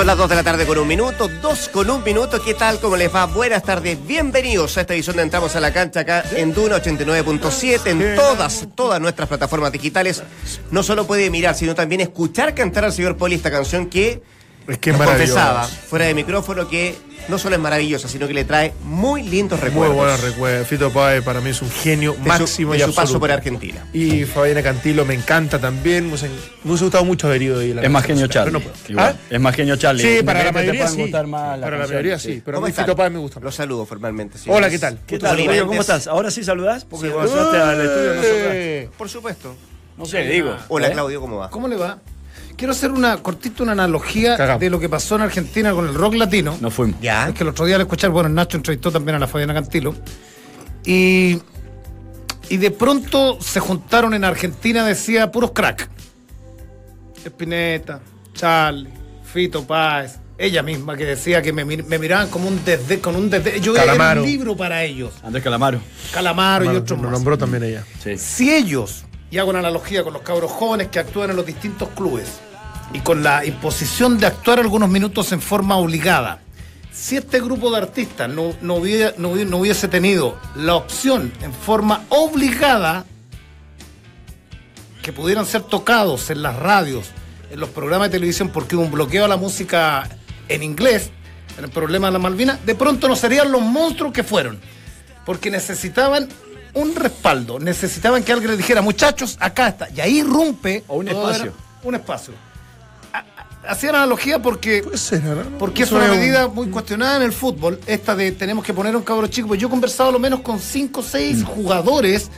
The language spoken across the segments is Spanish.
Son las 2 de la tarde con un minuto, 2 con un minuto. ¿Qué tal? ¿Cómo les va? Buenas tardes, bienvenidos a esta edición de Entramos a la Cancha acá en Duna 89.7, en todas, todas nuestras plataformas digitales. No solo puede mirar, sino también escuchar cantar al señor Poli esta canción que Es que es nos confesaba fuera de micrófono que no solo es maravillosa, sino que le trae muy lindos Muy recuerdos buenos recuerdos. Fito Páez para mí es un genio de su- máximo de y su, paso por Argentina. Y Fabiana Cantilo me encanta también. Me hubiese, gustado mucho haber ido ahí. la Es más genio Charlie. no. ¿Ah? Es más genio Charlie. Sí, para la mayoría sí. gustar más las Para la mayoría sí, pero a ¿Cómo mí? Fito Páez me gusta. Los saludo formalmente. Hola. ¿qué tal? ¿Qué tal? ¿Cómo estás? ¿Ahora sí saludás? Porque Sí. al estudio. Eh, Por supuesto. No sé, digo. Hola, ¿eh? Claudio, ¿cómo va? ¿Cómo le va? Quiero hacer una cortita una analogía Cagamos. de lo que pasó en Argentina con el rock latino. Nos fuimos. Ya. Es que el otro día al escuchar, bueno, Nacho entrevistó también a la Fabiana Cantilo. Y, y de pronto se juntaron en Argentina, decía, puros crack. Espineta, Charlie, Fito Páez, ella misma que decía que me, me miraban como un desde, con un desde. Yo era un libro para ellos. Andrés Calamaro. Calamaro y otros lo nombró también ella. Sí. Si ellos, y hago una analogía con los cabros jóvenes que actúan en los distintos clubes, y con la imposición de actuar algunos minutos en forma obligada, si este grupo de artistas no, no, hubiera- no hubi- no hubiese tenido la opción en forma obligada que pudieran ser tocados en las radios, en los programas de televisión, porque hubo un bloqueo a la música en inglés, en el problema de la Malvinas, de pronto no serían los monstruos que fueron. Porque necesitaban un respaldo, necesitaban que alguien les dijera, muchachos, acá está. Y ahí irrumpe. O un espacio. era- un espacio. Hacía analogía porque. Porque es una un- medida muy cuestionada en el fútbol, esta de tenemos que poner a un cabro chico. Pues yo he conversado a lo menos con 5 o 6 Mm. jugadores,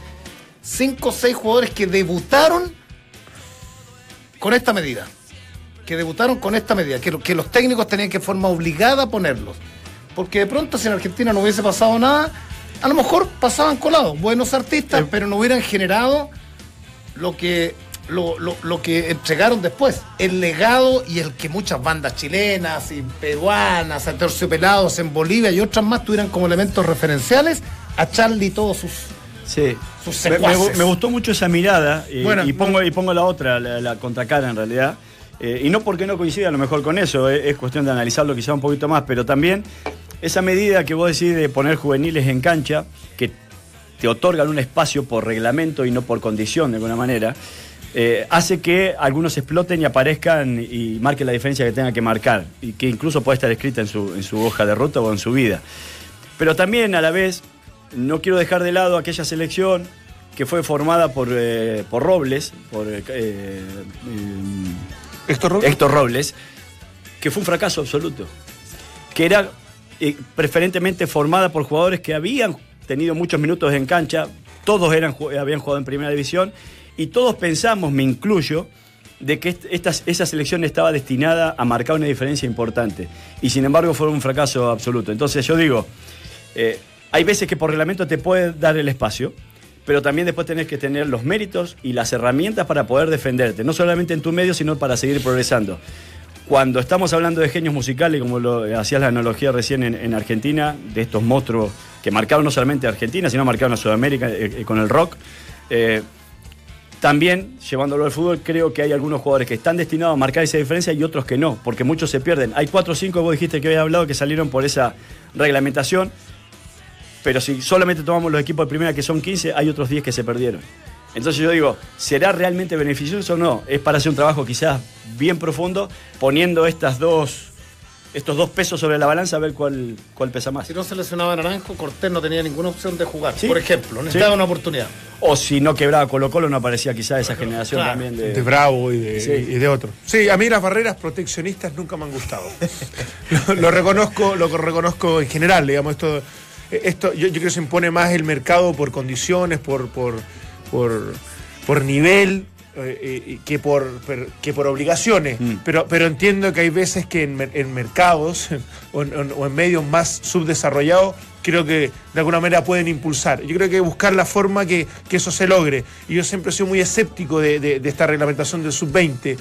5 o 6 jugadores que debutaron con esta medida. Que debutaron con esta medida, que, que los técnicos tenían que de forma obligada ponerlos. Porque de pronto si en Argentina no hubiese pasado nada, a lo mejor pasaban colados, buenos artistas, pero no hubieran generado lo que lo, lo- lo que entregaron después, el legado y el que muchas bandas chilenas y peruanas, terciopelados en Bolivia y otras más tuvieran como elementos referenciales a Charlie y todos sus Sí. Sus Me, gustó mucho esa mirada y, Bueno, y pongo, y pongo la otra, la, la contracara en realidad. Eh, y no porque no coincida a lo mejor con eso, eh, es cuestión de analizarlo quizá un poquito más, pero también esa medida que vos decís de poner juveniles en cancha, que te otorgan un espacio por reglamento y no por condición de alguna manera, eh, hace que algunos exploten y aparezcan y marquen la diferencia que tengan que marcar, y que incluso puede estar escrita en su, en su hoja de ruta o en su vida. Pero también a la vez no quiero dejar de lado aquella selección que fue formada por, eh, por Robles, por eh, eh, Héctor Robles. Héctor Robles, que fue un fracaso absoluto. Que era preferentemente formada por jugadores que habían tenido muchos minutos en cancha, todos eran, habían jugado en primera división, y todos pensamos, me incluyo, de que est- esta, esa selección estaba destinada a marcar una diferencia importante. Y sin embargo fue un fracaso absoluto. Entonces yo digo, eh, hay veces que por reglamento te puede dar el espacio, pero también después tenés que tener los méritos y las herramientas para poder defenderte, no solamente en tu medio, sino para seguir progresando. Cuando estamos hablando de genios musicales, como lo hacías la analogía recién en, en Argentina, de estos monstruos que marcaron no solamente a Argentina, sino marcaron a Sudamérica eh, eh, con el rock, eh, también, llevándolo al fútbol, creo que hay algunos jugadores que están destinados a marcar esa diferencia y otros que no, porque muchos se pierden. Hay cuatro o cinco, vos dijiste que habías hablado, que salieron por esa reglamentación, pero si solamente tomamos los equipos de primera, que son 15, hay otros 10 que se perdieron. Entonces yo digo, ¿será realmente beneficioso o no? Es para hacer un trabajo quizás bien profundo, poniendo estas dos, estos dos pesos sobre la balanza a ver cuál, cuál pesa más. Si no se lesionaba Naranjo, Cortés no tenía ninguna opción de jugar. Sí. Por ejemplo, necesitaba Sí. una oportunidad. O si no quebraba Colo Colo, no aparecía quizás esa generación Claro. también de... De Bravo y de, Sí. y de otro. Sí, a mí las barreras proteccionistas nunca me han gustado. lo, lo reconozco, lo reconozco en general, digamos, esto, esto yo, yo creo que se impone más el mercado por condiciones, por, por, por, por nivel. Eh, eh, que por per- que por obligaciones Mm. pero pero entiendo que hay veces que en, mer- en mercados o en, o en medios más subdesarrollados creo que de alguna manera pueden impulsar. Yo creo que hay que buscar la forma que, que eso se logre. Y yo siempre he sido muy escéptico de, de- de esta reglamentación del sub-20.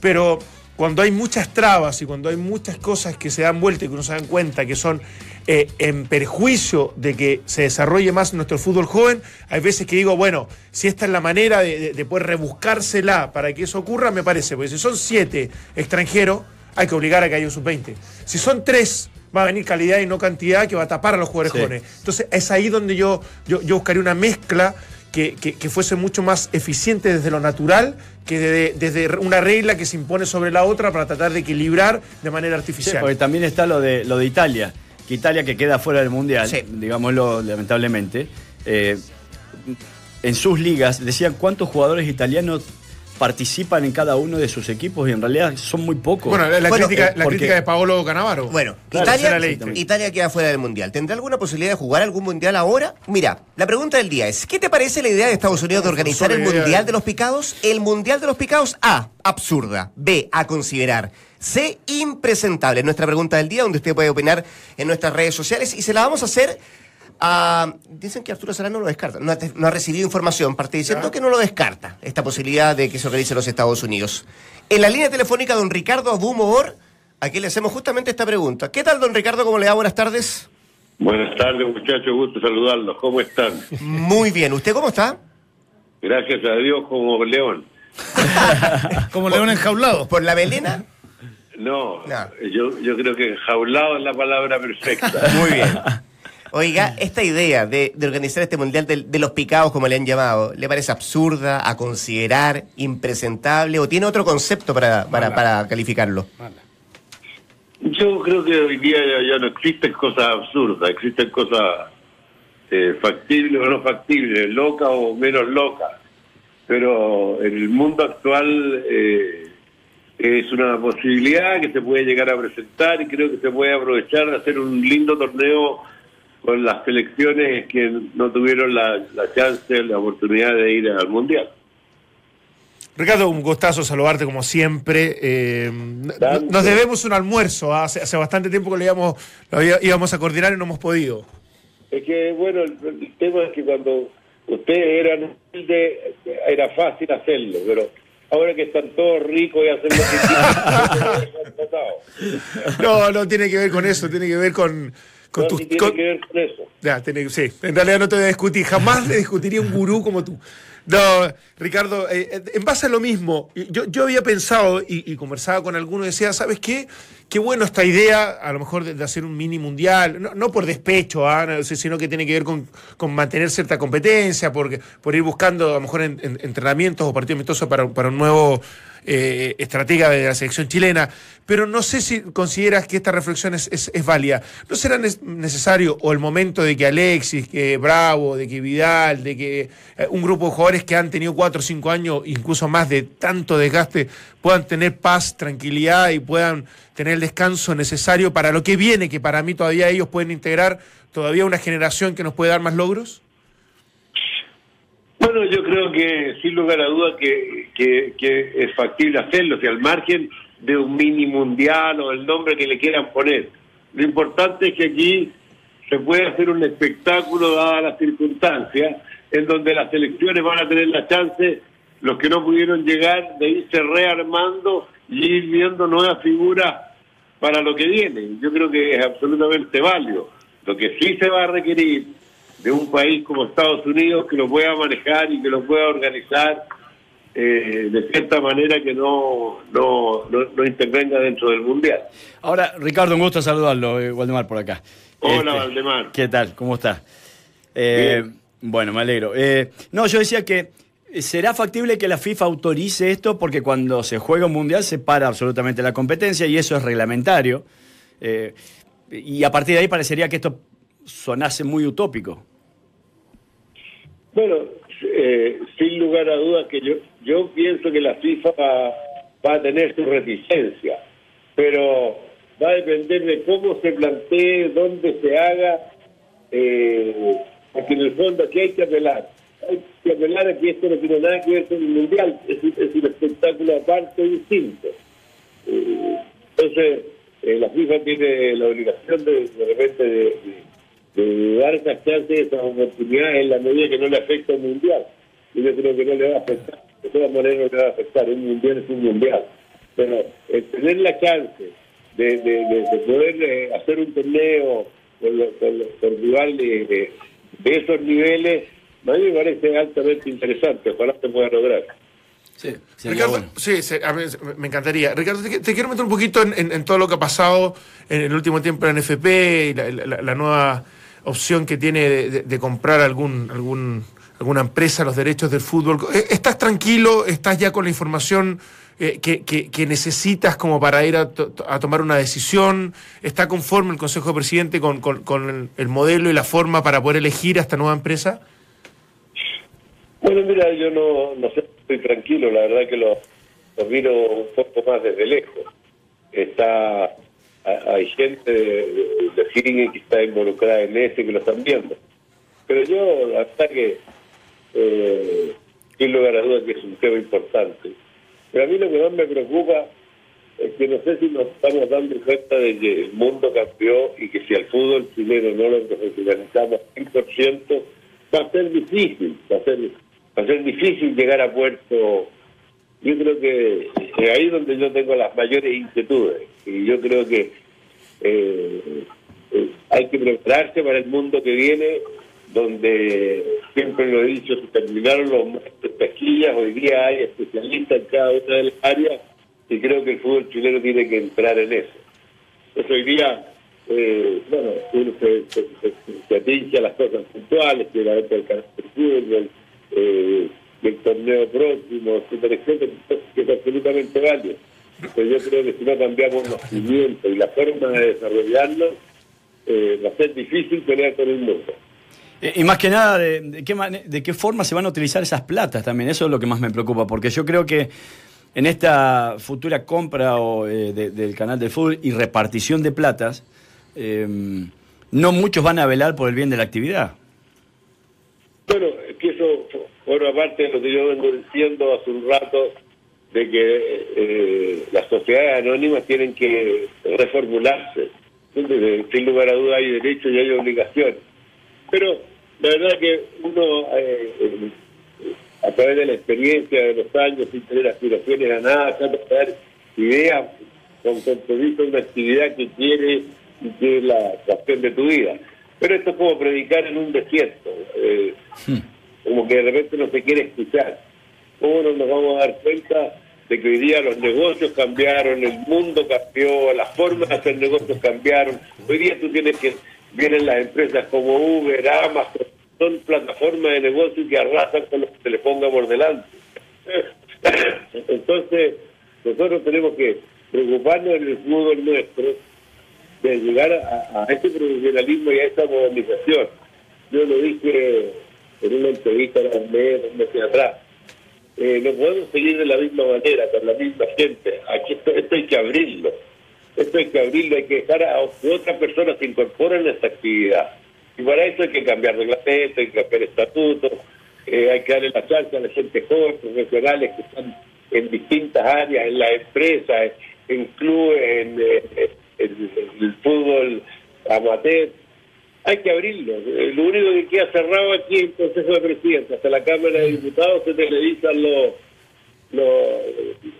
Pero cuando hay muchas trabas y cuando hay muchas cosas que se dan vuelta y que uno se dan cuenta que son eh, en perjuicio de que se desarrolle más nuestro fútbol joven, hay veces que digo, bueno, si esta es la manera de, de- de poder rebuscársela para que eso ocurra, me parece. Porque si son siete extranjeros, hay que obligar a que haya un sub-20. Si son tres, va a venir calidad y no cantidad que va a tapar a los jugadores Sí. jóvenes. Entonces es ahí donde yo, yo, yo buscaría una mezcla que, que- que fuese mucho más eficiente desde lo natural que de- desde una regla que se impone sobre la otra para tratar de equilibrar de manera Sí, artificial. porque también está lo de, lo de Italia, que Italia que queda fuera del Mundial, Sí. digámoslo lamentablemente, eh, en sus ligas decían cuántos jugadores italianos participan en cada uno de sus equipos y en realidad son muy pocos. Bueno, la, Bueno, crítica, eh, la porque- crítica de Paolo Canavaro. Bueno, Claro, Italia. Italia queda fuera del Mundial. ¿Tendrá alguna posibilidad de jugar algún Mundial ahora? Mira, la pregunta del día es, ¿qué te parece la idea de Estados Unidos de organizar el Mundial de- de los Picados? El Mundial de los Picados, A, absurda. B, a considerar. C, impresentable. Nuestra pregunta del día, donde usted puede opinar en nuestras redes sociales y se la vamos a hacer a... Dicen que Arturo Serrano no lo descarta. No ha, no ha recibido información, parte diciendo que no lo descarta, esta posibilidad de que se organice en los Estados Unidos. En la línea telefónica, don Ricardo Abumor, aquí le hacemos justamente esta pregunta. ¿Qué tal, don Ricardo? ¿Cómo le va? Buenas tardes. Buenas tardes, muchachos. Gusto saludarlos. ¿Cómo están? Muy bien. ¿Usted cómo está? Gracias a Dios como león. Como león enjaulado. ¿Por la melena? No, No. Yo, yo creo que enjaulado es la palabra perfecta. Muy bien. Oiga, esta idea de, de organizar este mundial de, de los picados, como le han llamado, ¿le parece absurda, a considerar, impresentable o tiene otro concepto para, para, para calificarlo? Yo creo que hoy día ya, ya no existen cosas absurdas, existen cosas eh, factibles o no factibles, locas o menos locas. Pero en el mundo actual eh, es una posibilidad que se puede llegar a presentar y creo que se puede aprovechar de hacer un lindo torneo con las selecciones que no tuvieron la, la chance, la oportunidad de ir al Mundial. Ricardo, un gustazo saludarte como siempre. Eh, nos debemos un almuerzo. ¿ah? Hace, hace bastante tiempo que lo íbamos, lo íbamos a coordinar y no hemos podido. Es que, bueno, el, el tema es que cuando ustedes eran humildes, era fácil hacerlo, pero ahora que están todos ricos y hacen lo que quieren, No, no tiene que ver con eso, tiene que ver con, con no, tus. tiene con- que ver con eso. Ya, tiene- sí, en realidad no te voy a discutir. Jamás le discutiría un gurú como tú. No, Ricardo, eh, eh, en base a lo mismo, yo, yo había pensado y, y conversaba con algunos y decía, ¿sabes qué? Qué bueno esta idea, a lo mejor de, de hacer un mini mundial, no, no por despecho, no, sino que tiene que ver con, con mantener cierta competencia, porque, por ir buscando a lo mejor en- en- entrenamientos o partidos amistosos para, para un nuevo eh, estratega de la selección chilena. Pero no sé si consideras que esta reflexión es, es- válida. ¿No será necesario o el momento de que Alexis, que Bravo, de que Vidal, de que eh, un grupo de jugadores que han tenido cuatro o cinco años, incluso más de tanto desgaste, puedan tener paz, tranquilidad y puedan tener el descanso necesario para lo que viene, que para mí todavía ellos pueden integrar todavía una generación que nos puede dar más logros? Bueno, yo creo que sin lugar a dudas que, que, que es factible hacerlo, si al margen de un mini mundial o el nombre que le quieran poner. Lo importante es que aquí se puede hacer un espectáculo dadas las circunstancias, en donde las selecciones van a tener la chance, los que no pudieron llegar, de irse rearmando y ir viendo nuevas figuras para lo que viene. Yo creo que es absolutamente válido. Lo que sí se va a requerir de un país como Estados Unidos que lo pueda manejar y que lo pueda organizar eh, de cierta manera que no, no, no, no intervenga dentro del Mundial. Ahora, Ricardo, un gusto saludarlo, eh, Waldemar, por acá. Hola, Este, Valdemar. ¿Qué tal? ¿Cómo está? Eh, bueno, me alegro. Eh, no, yo decía que eh, será factible que la FIFA autorice esto porque cuando se juega un mundial se para absolutamente la competencia y eso es reglamentario. Y a partir de ahí parecería que esto sonase muy utópico. Bueno, eh, sin lugar a dudas que yo, yo pienso que la FIFA va, a tener su reticencia, pero va a depender de cómo se plantee, dónde se haga, eh, porque en el fondo aquí hay que apelar. Hay que apelar a que esto no tiene nada que ver con el Mundial, es, un- es un espectáculo aparte distinto. Eh, entonces, eh, la FIFA tiene la obligación de, de repente de- de dar esas chances, esas oportunidades en la medida que no le afecta al mundial. Y yo creo que no le va a afectar, de todas maneras no le va a afectar, un mundial es un mundial. Pero el tener la chance de, de, de- de poder eh, hacer un torneo con, los- con, los- con rivales eh, de esos niveles, a mí me parece altamente interesante, ojalá se pueda lograr. Sí, Ricardo, bueno. sí, a mí me- me encantaría. Ricardo, te, te quiero meter un poquito en, en- en todo lo que ha pasado en el último tiempo en NFP y la, la- la nueva opción que tiene de, de- comprar algún, algún, alguna empresa los derechos del fútbol. Eh, ¿Estás tranquilo? ¿Estás ya con la información eh, que, que- necesitas como para ir a, to- a tomar una decisión? ¿Está conforme el Consejo de Presidente con, con- el, el modelo y la forma para poder elegir a esta nueva empresa? Bueno, mira, yo no, no sé, estoy tranquilo, la verdad que lo, lo miro un poco más desde lejos. Está, hay gente de, Siringe que está involucrada en ese, que lo están viendo. Pero yo, verdad que, eh, sin lugar a dudas que es un tema importante. Pero a mí lo que más me preocupa es que no sé si nos estamos dando cuenta de que el mundo cambió y que si al fútbol chileno no lo profesionalizamos al 100%, va a ser difícil, va a ser, va a ser difícil llegar a puerto. Yo creo que es ahí donde yo tengo las mayores inquietudes. Y yo creo que eh, eh, hay que prepararse para el mundo que viene, donde siempre lo he dicho, se terminaron los pesquillas, hoy día hay especialistas en cada una de las áreas y creo que el fútbol chileno tiene que entrar en eso. Entonces hoy día, eh, bueno, uno se, se, atinge a las cosas puntuales, que la venta del canal del fútbol, del torneo próximo, etcétera, etcétera, que es absolutamente válido. Pero yo creo que si no cambiamos los cimientos y la forma de desarrollarlo, eh, va a ser difícil pelear con el mundo. Eh, Y más que nada, de, de qué de qué forma se van a utilizar esas platas también. Eso es lo que más me preocupa, porque yo creo que en esta futura compra o, eh, de- del canal de fútbol y repartición de platas, eh, no muchos van a velar por el bien de la actividad. Bueno, es que eso forma parte de lo que yo vengo diciendo hace un rato, de que eh, las sociedades anónimas tienen que reformularse. Entonces, sin lugar a duda hay derechos y hay obligaciones. Pero la verdad que uno, eh, a través de la experiencia de los años, sin tener aspiraciones a nada, trata de dar ideas con compromiso de una actividad que quiere y que es la pasión de tu vida. Pero esto es como predicar en un desierto, eh, como que de repente no se quiere escuchar. ¿Cómo no nos vamos a dar cuenta de que hoy día los negocios cambiaron, el mundo cambió, las formas de hacer negocios cambiaron? Hoy día tú tienes que, vienen las empresas como Uber, Amazon, son plataformas de negocio que arrasan con lo que se le ponga por delante. Entonces, nosotros tenemos que preocuparnos en el fútbol nuestro de llegar a, a este profesionalismo y a esta modernización. Yo lo dije en una entrevista meses, dos meses atrás. Eh, no podemos seguir de la misma manera, con la misma gente. Aquí esto, esto hay que abrirlo. Esto hay que abrirlo, hay que dejar a que otras personas se incorporen a esta actividad. Y para eso hay que cambiar reglamento, hay que cambiar estatutos, eh, hay que darle la chance a la gente joven, profesionales que están en distintas áreas, en las empresas, en clubes, en, eh, en el fútbol amateur. Hay que abrirlo. Eh, Lo único que queda cerrado aquí es el Consejo de Presidentes. Hasta la Cámara de Diputados se televisan los, los,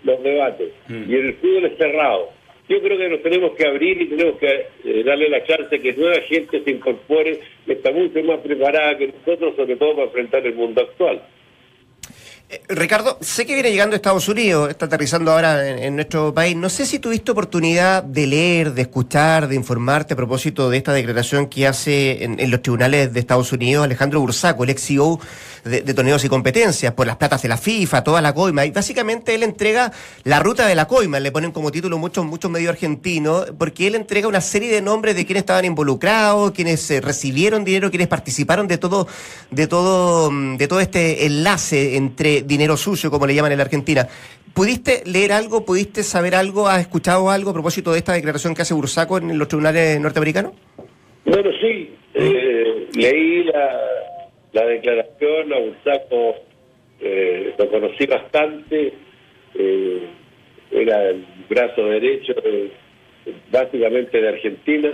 los debates. Y el fútbol es cerrado. Yo creo que nos tenemos que abrir y tenemos que eh, darle la chance que nueva gente se incorpore, que está mucho más preparada que nosotros, sobre todo para enfrentar el mundo actual. Eh, Ricardo, sé que viene llegando a Estados Unidos, está aterrizando ahora en, nuestro país. No sé si tuviste oportunidad de leer, de escuchar, de informarte a propósito de esta declaración que hace en, en los tribunales de Estados Unidos Alejandro Bursaco, el ex CEO de, de torneos y competencias, por las platas de la FIFA, toda la coima. Y básicamente él entrega la ruta de la coima, le ponen como título muchos muchos medios argentinos, porque él entrega una serie de nombres de quienes estaban involucrados, quienes eh, recibieron dinero, quienes participaron de todo, de todo, mm, de todo este enlace entre dinero sucio, como le llaman en la Argentina. ¿Pudiste leer algo? ¿Pudiste saber algo? ¿Has escuchado algo a propósito de esta declaración que hace Bursaco en los tribunales norteamericanos? Bueno, sí, eh, leí la, la declaración, a Bursaco eh, lo conocí bastante, eh, era el brazo derecho de- básicamente de Argentina,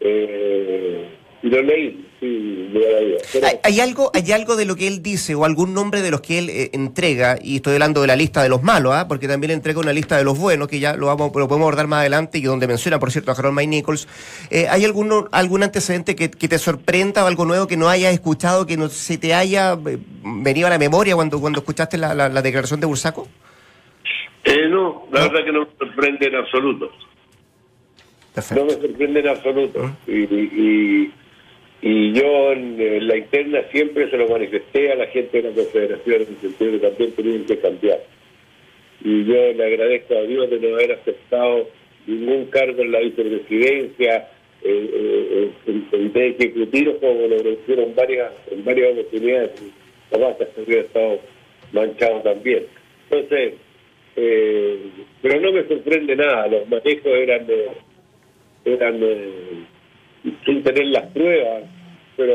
eh, y lo leí. Dudas. Pero- ¿Hay, hay algo, ¿Hay algo de lo que él dice o algún nombre de los que él eh, entrega? Y estoy hablando de la lista de los malos, ¿ah? porque también entrega una lista de los buenos, que ya lo, vamos, lo podemos abordar más adelante, y donde menciona, por cierto, a Harold May Nichols. Eh, ¿Hay algún, algún antecedente que, que te sorprenda o algo nuevo que no hayas escuchado, que no se te haya eh, venido a la memoria cuando, cuando escuchaste la, la- la declaración de Bursaco? Eh, no, la verdad que no me sorprende en absoluto. No me sorprende en absoluto. Y, y, y yo en, la interna siempre se lo manifesté a la gente de la Confederación en el sentido que también tenían que cambiar. Y yo le agradezco a Dios de no haber aceptado ningún cargo en la vicepresidencia, eh, eh, en comité ejecutivo, como lo hicieron varias, en varias oportunidades. Capaz que hubiera estado manchado también. Entonces, eh, pero no me sorprende nada, los manejos eran de eran eh, sin tener las pruebas, pero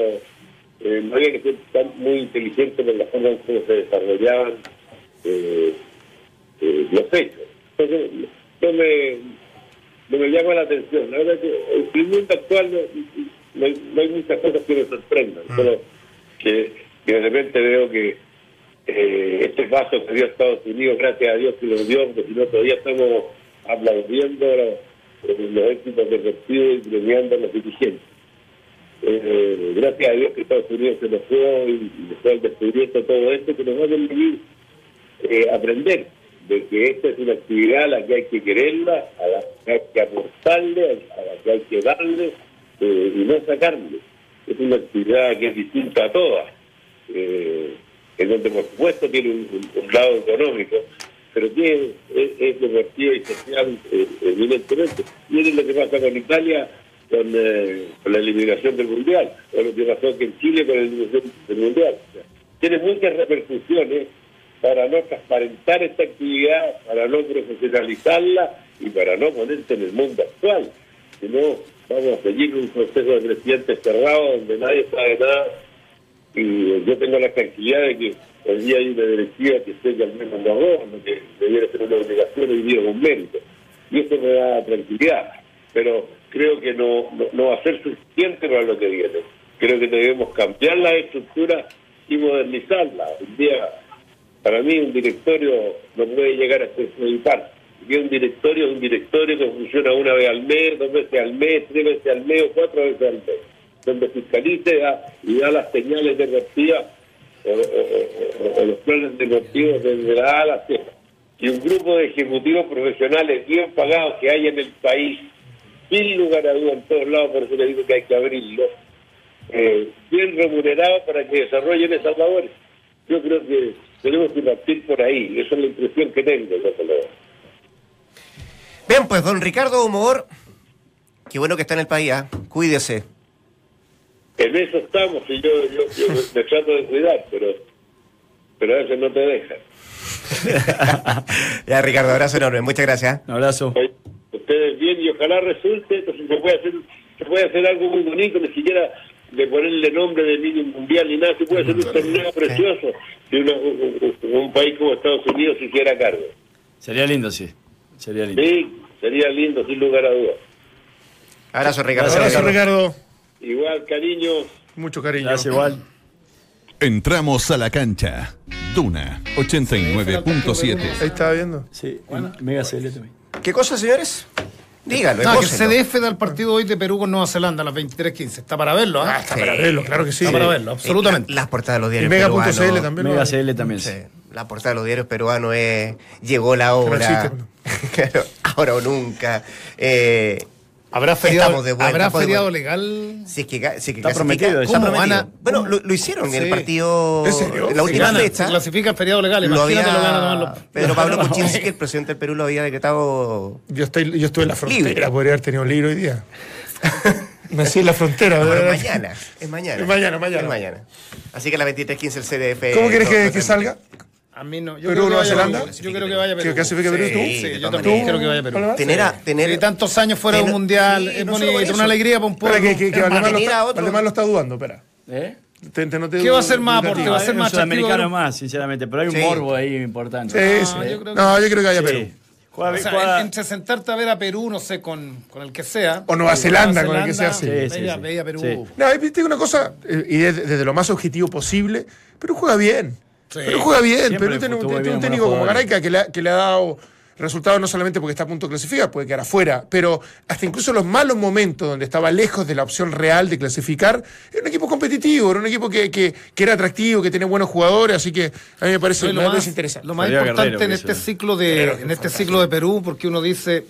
eh, no había que ser tan muy inteligente en la forma en cómo se desarrollaban eh, eh, los hechos. Entonces, no me, no me llama la atención. La verdad que en el mundo actual no, no hay, no hay muchas cosas que me sorprendan, solo que, que de repente veo que eh, este paso que dio Estados Unidos, gracias a Dios que lo dio, porque si no todavía estamos aplaudiendo los, eh, éxitos deportivos y premiando a los dirigentes. Eh, gracias a Dios que Estados Unidos se nos fue y, y después del descubrimiento de todo esto, que nos va a permitir eh, aprender de que esta es una actividad a la que hay que quererla, a la que hay que aportarle, a la que hay que darle eh, y no sacarle. Es una actividad que es distinta a todas, eh, en donde por supuesto tiene un, un- un lado económico, pero que es, es, y social eh, evidentemente. Miren lo que pasa con Italia con, eh, con la eliminación del Mundial, o lo que pasó en Chile con la eliminación del Mundial. O sea, tiene muchas repercusiones para no transparentar esta actividad, para no profesionalizarla y para no ponerse en el mundo actual. Si no, vamos a seguir un proceso de presidente cerrado donde nadie sabe nada y yo tengo la tranquilidad de que hoy día hay una directiva que que al menos no lo que debiera ser una obligación y día un mérito. Y eso me da tranquilidad. Pero creo que no, no, no va a ser suficiente para lo que viene. Creo que debemos cambiar la estructura y modernizarla. Un día, para mí, un directorio no puede llegar a ser. Y un directorio es un directorio que funciona una vez al mes, dos veces al mes, tres veces al mes o cuatro veces al mes donde fiscalice y da las señales deportivas o, o- o- o los planes deportivos desde la A. Y un grupo de ejecutivos profesionales bien pagados que hay en el país, sin lugar a duda en todos lados, por eso le digo que hay que abrirlo, eh, bien remunerados para que desarrollen esas labores. Yo creo que tenemos que partir por ahí, esa es la impresión que tengo. Bien, pues don Ricardo Humor, qué bueno que está en el país, ¿ah? cuídese. En eso estamos y yo, yo, yo me, trato de cuidar, pero, pero a veces no te dejan. ya, Ricardo, abrazo enorme, muchas gracias. Un abrazo. Oye, ustedes bien y ojalá resulte, entonces se puede hacer, se puede hacer algo muy bonito, ni siquiera de ponerle nombre de niño mundial ni nada, se puede hacer un torneo precioso si una- un- un país como Estados Unidos se hiciera cargo. Sería lindo, sí. Sería lindo. Sí, sería lindo, sin lugar a dudas. Abrazo, Ricardo. Abrazo, Ricardo. Igual, cariño, Mucho cariño. Gracias, igual. Entramos a la cancha. Duna 89.7. Ahí estaba viendo. Sí, Mega CL también. ¿Qué cosa, señores? Díganlo, No, que el. CDF da el partido hoy de Perú con Nueva Zelanda a las 23.15. Está para verlo, ¿ah? está Para verlo, claro que sí. Está para verlo, absolutamente. Eh, la- las portadas de los Y diarios Mega.cl peruanos. también. Mega. CL también. Sí, la portada de los diarios peruanos es llegó la hora. Claro, ahora o nunca. Eh, ¿Habrá feriado, Estamos de vuelta, ¿habrá pues, feriado legal? si es que, si es que Está prometido, está ¿Cómo prometido. van a- Bueno, lo, lo hicieron en el partido. ¿En serio? la última Gana, fecha. Se clasifica feriado legal, Lo había, lo ganan los... Pedro Pablo Kuczynski, el presidente del Perú, lo había decretado Yo, estoy, yo estuve en la frontera, Libre. podría haber tenido un libro hoy día. Nací en la frontera, Bueno, ¿verdad? mañana, es mañana. Es mañana, mañana. Es mañana. Así que a las 23.15 el CDF. ¿Cómo quieres no- que, no que salga? A mí no. Yo ¿Perú, que Nueva Zelanda? Perú. Yo creo que vaya a ¿Que Perú. clasifique Perú tú? Sí, yo también creo que vaya a Perú. Tener a, tener, tantos años fuera de un mundial, sí, es no bonito, una alegría para un pueblo. Espera, que, que, que Valdemar, lo está, otro- Valdemar lo está dudando, espera. ¿Eh? Te- te noté ¿Qué va a ser más aporte? Va a ser más sudamericano más, sinceramente, pero hay un Sí. morbo ahí importante. Sí, No, sí. yo creo que- No, yo creo que vaya Sí. Perú. Juega O sea, juega- en- entre sentarte a ver a Perú, no sé, con, con el que sea. O Nueva Zelanda, con el que sea, sí. Veía, Sí, sí, sí. veía Perú. Sí. No, una cosa, eh, y desde, desde lo más objetivo posible, pero juega bien. Sí. Pero juega bien. Siempre Pero tiene un, bien técnico como. Gareca que le, ha, que le ha dado resultados no solamente porque está a punto de clasificar, puede quedar afuera, pero hasta incluso los malos momentos donde estaba lejos de la opción real de clasificar, era un equipo competitivo, era un equipo que, que- que era atractivo, que tenía buenos jugadores, así que a mí me parece, me parece interesante. lo más importante Guerrero, en que este ciclo de Guerrero, que en este fantástico. ciclo de Perú, porque uno dice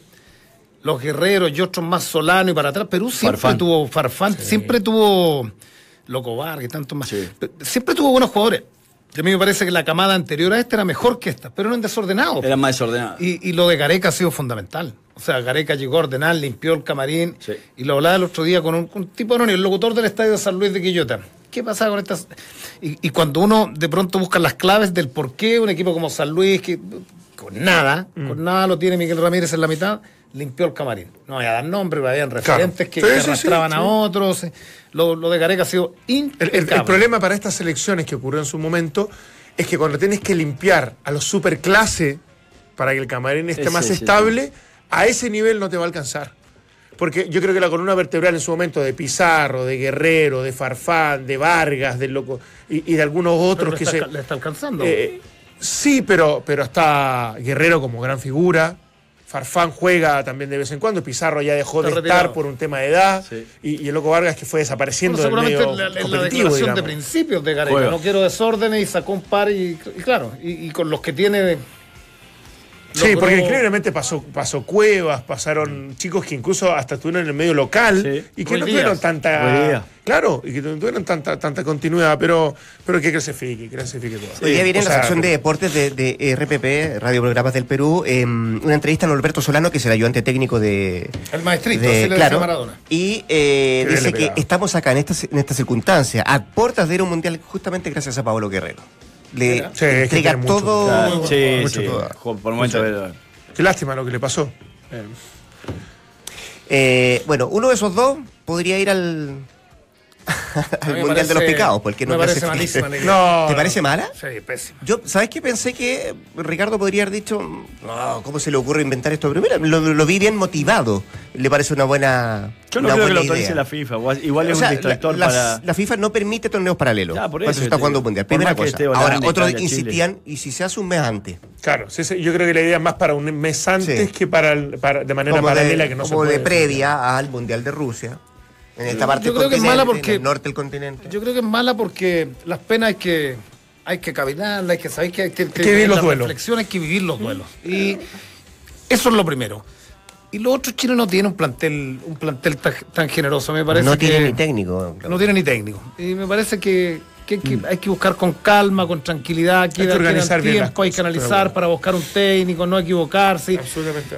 los guerreros y otros más Solano y para atrás, Perú siempre Farfán. tuvo Farfán, siempre tuvo Loco Vargas y tantos más. Sí. Siempre tuvo buenos jugadores. Y a mí me parece que la camada anterior a esta era mejor que esta, pero eran desordenados. Era más desordenado. Y, y lo de Gareca ha sido fundamental. O sea, Gareca llegó a ordenar, limpió el camarín. Sí. Y lo hablaba el otro día con un, un tipo anónimo, el locutor del estadio de San Luis de Quillota. ¿Qué pasa con estas? Y, y cuando uno de pronto busca las claves del por qué un equipo como San Luis, que con nada, Mm. con nada lo tiene Miguel Ramírez en la mitad, limpió el camarín. No voy a dar nombre, pero habían referentes que, Sí, que sí, sí, arrastraban sí. a otros. Lo, lo de Gareca ha sido El, el- el impecable. problema para estas elecciones que ocurrió en su momento es que cuando tienes que limpiar a los superclase para que el camarín esté Sí, más sí, sí, estable, a ese nivel no te va a alcanzar. Porque yo creo que la columna vertebral en su momento de Pizarro, de Guerrero, de Farfán, de Vargas, del loco y, y de algunos otros que está, se. le está alcanzando. Eh, sí, pero, pero está Guerrero como gran figura. Farfán juega también de vez en cuando. Pizarro ya dejó Está de retirado. estar por un tema de edad. Sí. Y, y el loco Vargas que fue desapareciendo Bueno, del medio la, la- declaración de principios de Gareca. Juega. No quiero desórdenes y sacó un par y, y claro, y, y con los que tiene. Sí, logró- porque increíblemente pasó, pasó Cuevas, pasaron chicos que incluso hasta estuvieron en el medio local Sí. y que no tuvieron Díaz. tanta. Claro, y que no tuvieron tanta, tanta continuidad, pero, pero que clasifique, que clasifique todo. Hoy día viene O en la sección de deportes de, de RPP, Radio Programas del Perú, eh, una entrevista a Norberto Solano, que es el ayudante técnico de. El maestrito, de- claro, Maradona. Y eh, dice que estamos acá en esta, en esta circunstancia, a puertas de ir a un mundial, justamente gracias a Pablo Guerrero. Le Sí, es que entrega tiene mucho, todo. Claro, sí, mucho sí. todo. Por momentos. era- Qué lástima lo que le pasó. Eh, Eh, bueno, uno de esos dos podría ir al, al mundial de los picados, porque no Me parece malísima la idea. no, ¿Te parece mala? Sí, pésimo. Yo, ¿sabes qué? Pensé que Ricardo podría haber dicho, no, ¿cómo se le ocurre inventar esto? Pero mira, lo, lo vi bien motivado. Le parece una buena Yo no una creo que lo buena autorice idea. la FIFA. Igual es O sea, un distractor la, la- para. la FIFA no permite torneos paralelos. Ya, por cuando eso se está jugando un mundial. Primera cosa. Ahora, otros insistían, ¿y si se hace un mes antes? Claro, sí, sí, yo creo que la idea es más para un mes antes Sí. que para, el- para- de manera Como paralela de, que no se como puede. de previa al mundial de Rusia. En esta parte Yo del creo que es mala porque- en el norte del continente. Yo creo que es mala porque las penas hay que hay que caminarlas, hay que saber que hay que, que vivir los la duelos. hay que vivir los duelos. Y eso es lo primero. Y lo otro, Chile no tiene un plantel un plantel tan, tan generoso, me parece no que tiene ni técnico. no tiene ni técnico. Y me parece que, que hay, que hay que buscar con calma, con tranquilidad, que queda, organizar quedan bien las tiempo, hay que analizar bueno. para buscar un técnico, no equivocarse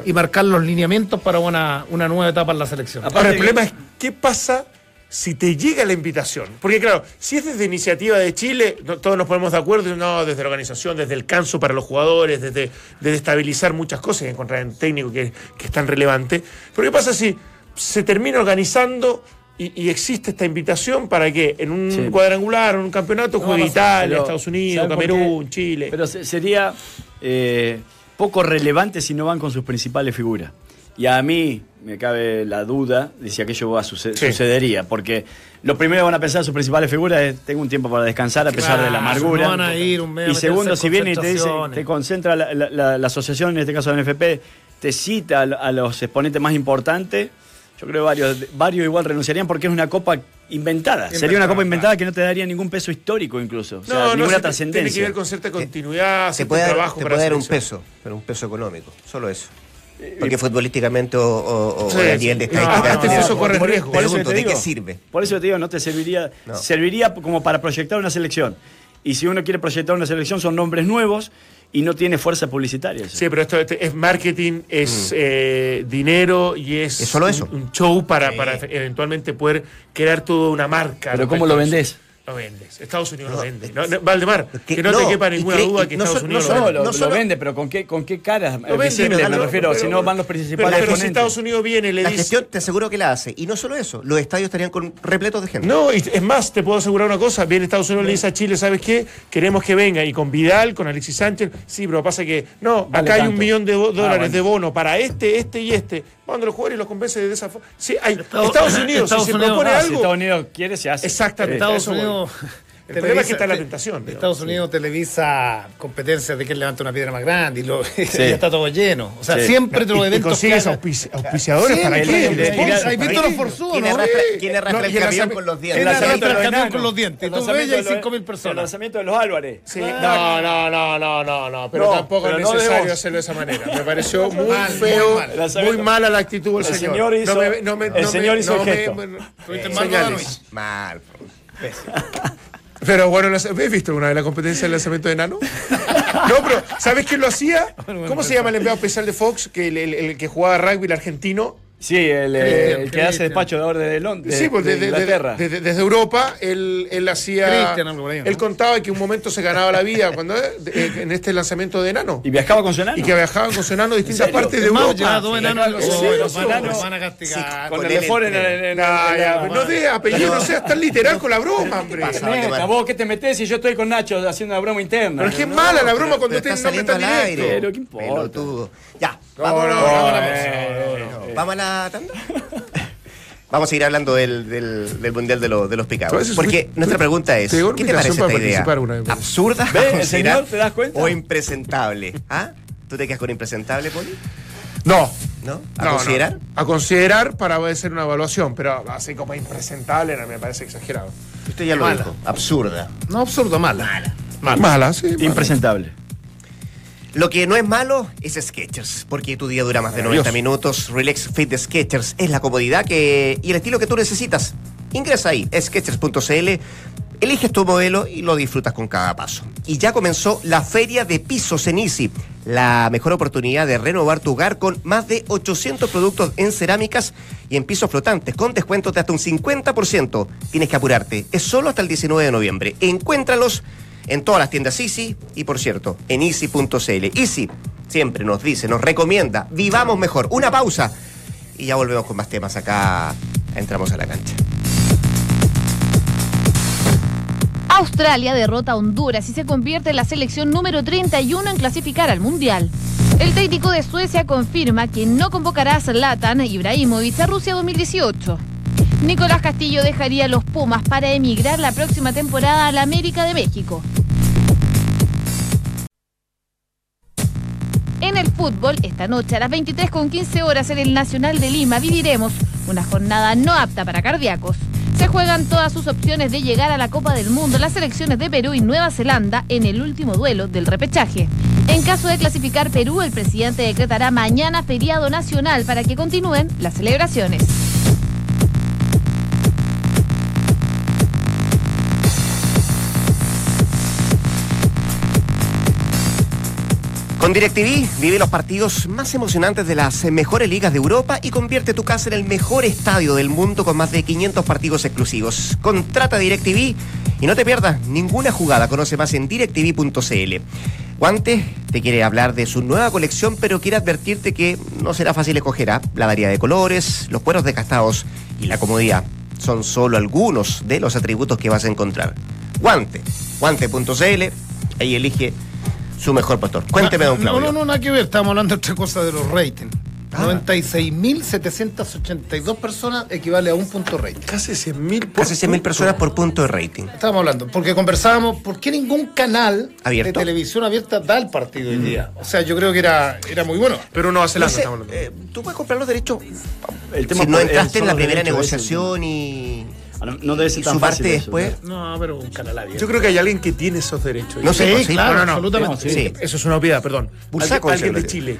y marcar los lineamientos para una, una nueva etapa en la selección. Aparte Ahora, el que- problema es qué pasa si te llega la invitación. Porque claro, si es desde iniciativa de Chile, no- todos nos ponemos de acuerdo, no, desde la organización, desde el canso para los jugadores, desde, desde estabilizar muchas cosas y encontrar un técnico que, que es tan relevante. Pero ¿qué pasa si se termina organizando y, y existe esta invitación para que en un Sí. cuadrangular, en un campeonato, No, juegue Italia, Pero, Estados Unidos, ¿saben por Camerún? Chile? Pero se- sería eh, poco relevante si no van con sus principales figuras. Y a mí me cabe la duda de si aquello va a suce- Sí. sucedería, porque lo primero que van a pensar sus principales figuras es tengo un tiempo para descansar a pesar de la amargura. no van a ir un y segundo, si en viene y te dice, te concentra la, la- la- la asociación, en este caso la NFP, te cita a, a los exponentes más importantes, yo creo que varios, varios igual renunciarían porque es una copa inventada. Sería una copa inventada que no te daría ningún peso histórico incluso. O sea, no, no, ninguna tiene trascendencia. que ver con cierta continuidad, Se cierto puede, dar, trabajo te para puede dar un peso, pero un peso económico, solo eso. Porque futbolísticamente o, o- o Sí, a nivel de. No, estadística. no, eso corre por- riesgo. Por eso Pregunto, te ¿de digo, qué sirve? Por eso te digo, no te serviría. No. Serviría como para proyectar una selección. Y si uno quiere proyectar una selección, son nombres nuevos y no tiene fuerza publicitaria. Sí, pero esto este, es marketing, es eh, dinero y es, Es solo un- eso. Un, show para, Sí. para eventualmente poder crear toda una marca. Pero ¿cómo lo vendés? Lo vendes. Estados Unidos No, lo vende. No, no, Valdemar, que- que, no, no, te quepa ninguna que- duda que no Estados so- Unidos no lo No, vende. lo, no lo solo- vende, pero ¿con qué, con qué caras Lo vende, pero- Me refiero, pero- si no van los pero- principales pero, si ponentes. Estados Unidos viene y le La dice. gestión te aseguro que la hace. Y no solo eso, los estadios estarían con repletos de gente. No, y es más, te puedo asegurar una cosa. Viene Estados Unidos y le dice a Chile, ¿sabes qué? Queremos que venga. Y con Vidal, con Alexis Sánchez. Sí, pero pasa que, no, Vale acá hay un tanto. millón de bo- dólares bueno. de bono para este, este y este. Manda los jugadores y los convence de esa forma. Sí, hay, Estados- Estados, Unidos, Estados si se Unidos- propone Ah, si algo. Estados Unidos quiere, se hace. Exactamente. Estados voy. Unidos. El problema es que está la te- tentación, digamos. Estados Unidos televisa competencias de quién levanta una piedra más grande y, lo, y ya está todo lleno. O sea, Sí. siempre los eventos. consigues que auspici- auspiciadores para el- el- el- ¿Has ¿para visto los forzudos, ¿Quién no? arrastra, quién arrastra No, el el camión lanzamiento- con los El dientes? del de los camión con los dientes. El Tú lanzamiento ves y hay de los- 5.000 El personas. lanzamiento de los Álvarez. Sí, no, no, no, no, no, no, pero No, tampoco pero es necesario hacerlo de esa manera. Me pareció muy Mal, muy feo, mal. muy, mala la actitud del El señor. el señor hizo el gesto. Eh, mal, Mal. Pero bueno, ¿has visto una vez la competencia del lanzamiento de enano? No, pero ¿sabes quién lo hacía? ¿Cómo se llama el enviado especial de Fox? Que el, el- el que jugaba rugby, el argentino. Sí, el, eh, el que hace despacho de orden de Londres. sí, pues de, desde, Inglaterra. desde- desde Europa, él, él hacía. Cristian, algo ahí, ¿no? Él contaba que un momento se ganaba la vida cuando eh, de- en este lanzamiento de enano. y viajaba con su enano. Y que viajaban con su enano a distintas partes de Europa. lleva dos enanos en los sí, van a- castigar. con con el el en, entre- en- en- Nah, en- ya, en- no de apellido, no seas tan literal con la broma, hombre. Pero vos qué te metés si yo estoy con Nacho haciendo una broma interna. es que es mala la broma cuando Pero usted no me está saliendo al directo. aire. Pero, ¿qué importa? Ya, vamos, no, a la no, pausa. ¿Vamos a la tanda? Vamos a seguir hablando del, del, del Mundial de, los de los picados. Porque nuestra pregunta es, ¿qué te parece esta para idea? participar una vez. ¿Absurda? ¿Ve? a ¿El considerar señor, te das cuenta? ¿O impresentable? ¿Ah? ¿Tú te quedas con impresentable, Poli? No. ¿No? ¿A No, considerar? no. A considerar para hacer una evaluación, pero así como impresentable no me parece exagerado. Usted ya lo Mala. dijo. Absurda. No absurdo, mala. Mala, sí. mala. Lo que no es malo es Sketchers, porque tu día dura más de 90 Maravilloso. minutos. Relax Fit de Sketchers es la comodidad que, y el estilo que tú necesitas. Ingresa ahí, sketchers.cl, eliges tu modelo y lo disfrutas con cada paso. Y ya comenzó la feria de pisos en Easy, la mejor oportunidad de renovar tu hogar con más de 800 productos en cerámicas y en pisos flotantes, con descuentos de hasta un 50%. Tienes que apurarte, es solo hasta el 19 de noviembre. Encuéntralos en todas las tiendas Easy y por cierto, en easy.cl. Easy siempre nos dice, nos recomienda, vivamos mejor. Una pausa y ya volvemos con más temas acá. Entramos a la cancha. Australia derrota a Honduras y se convierte en la selección número 31 en clasificar al Mundial. El técnico de Suecia confirma que no convocará a Zlatan Ibrahimovic a Rusia 2018. Nicolás Castillo dejaría los Pumas para emigrar la próxima temporada a la América de México. En el fútbol, esta noche a las 23 con 15 horas en el Nacional de Lima viviremos una jornada no apta para cardíacos. Se juegan todas sus opciones de llegar a la Copa del Mundo las selecciones de Perú y Nueva Zelanda en el último duelo del repechaje. En caso de clasificar Perú, el presidente decretará mañana feriado nacional para que continúen las celebraciones. Con DirecTV vive los partidos más emocionantes de las mejores ligas de Europa y convierte tu casa en el mejor estadio del mundo con más de 500 partidos exclusivos. Contrata DirecTV y no te pierdas ninguna jugada. Conoce más en directv.cl. Guante te quiere hablar de su nueva colección, pero quiere advertirte que no será fácil escoger. ¿ah? La variedad de colores, los cueros desgastados y la comodidad son solo algunos de los atributos que vas a encontrar. Guante, guante.cl, ahí elige su mejor pastor. Cuénteme, don Claudio. No, no, no, nada que ver. Estamos hablando de otra cosa de los ratings. Ah. 96.782 personas equivale a un punto rating. Casi 100.000 Casi 100.000 personas por punto de rating. Estábamos hablando, porque conversábamos, ¿por qué ningún canal ¿Abierto? de televisión abierta da el partido hoy día? O sea, yo creo que era, era muy bueno. Pero No estamos hablando. eh, tú puedes comprar los derechos El si no entraste en la primera negociación y, Ah, No, no debe ser tan su fácil parte eso, después. No, pero un canal abierto. Yo creo que hay alguien que tiene esos derechos. No sé, Sí, sí, claro, no, no, no. absolutamente. Sí. Eso es una obviedad, perdón. Bursaco, Alguien, alguien de. Chile.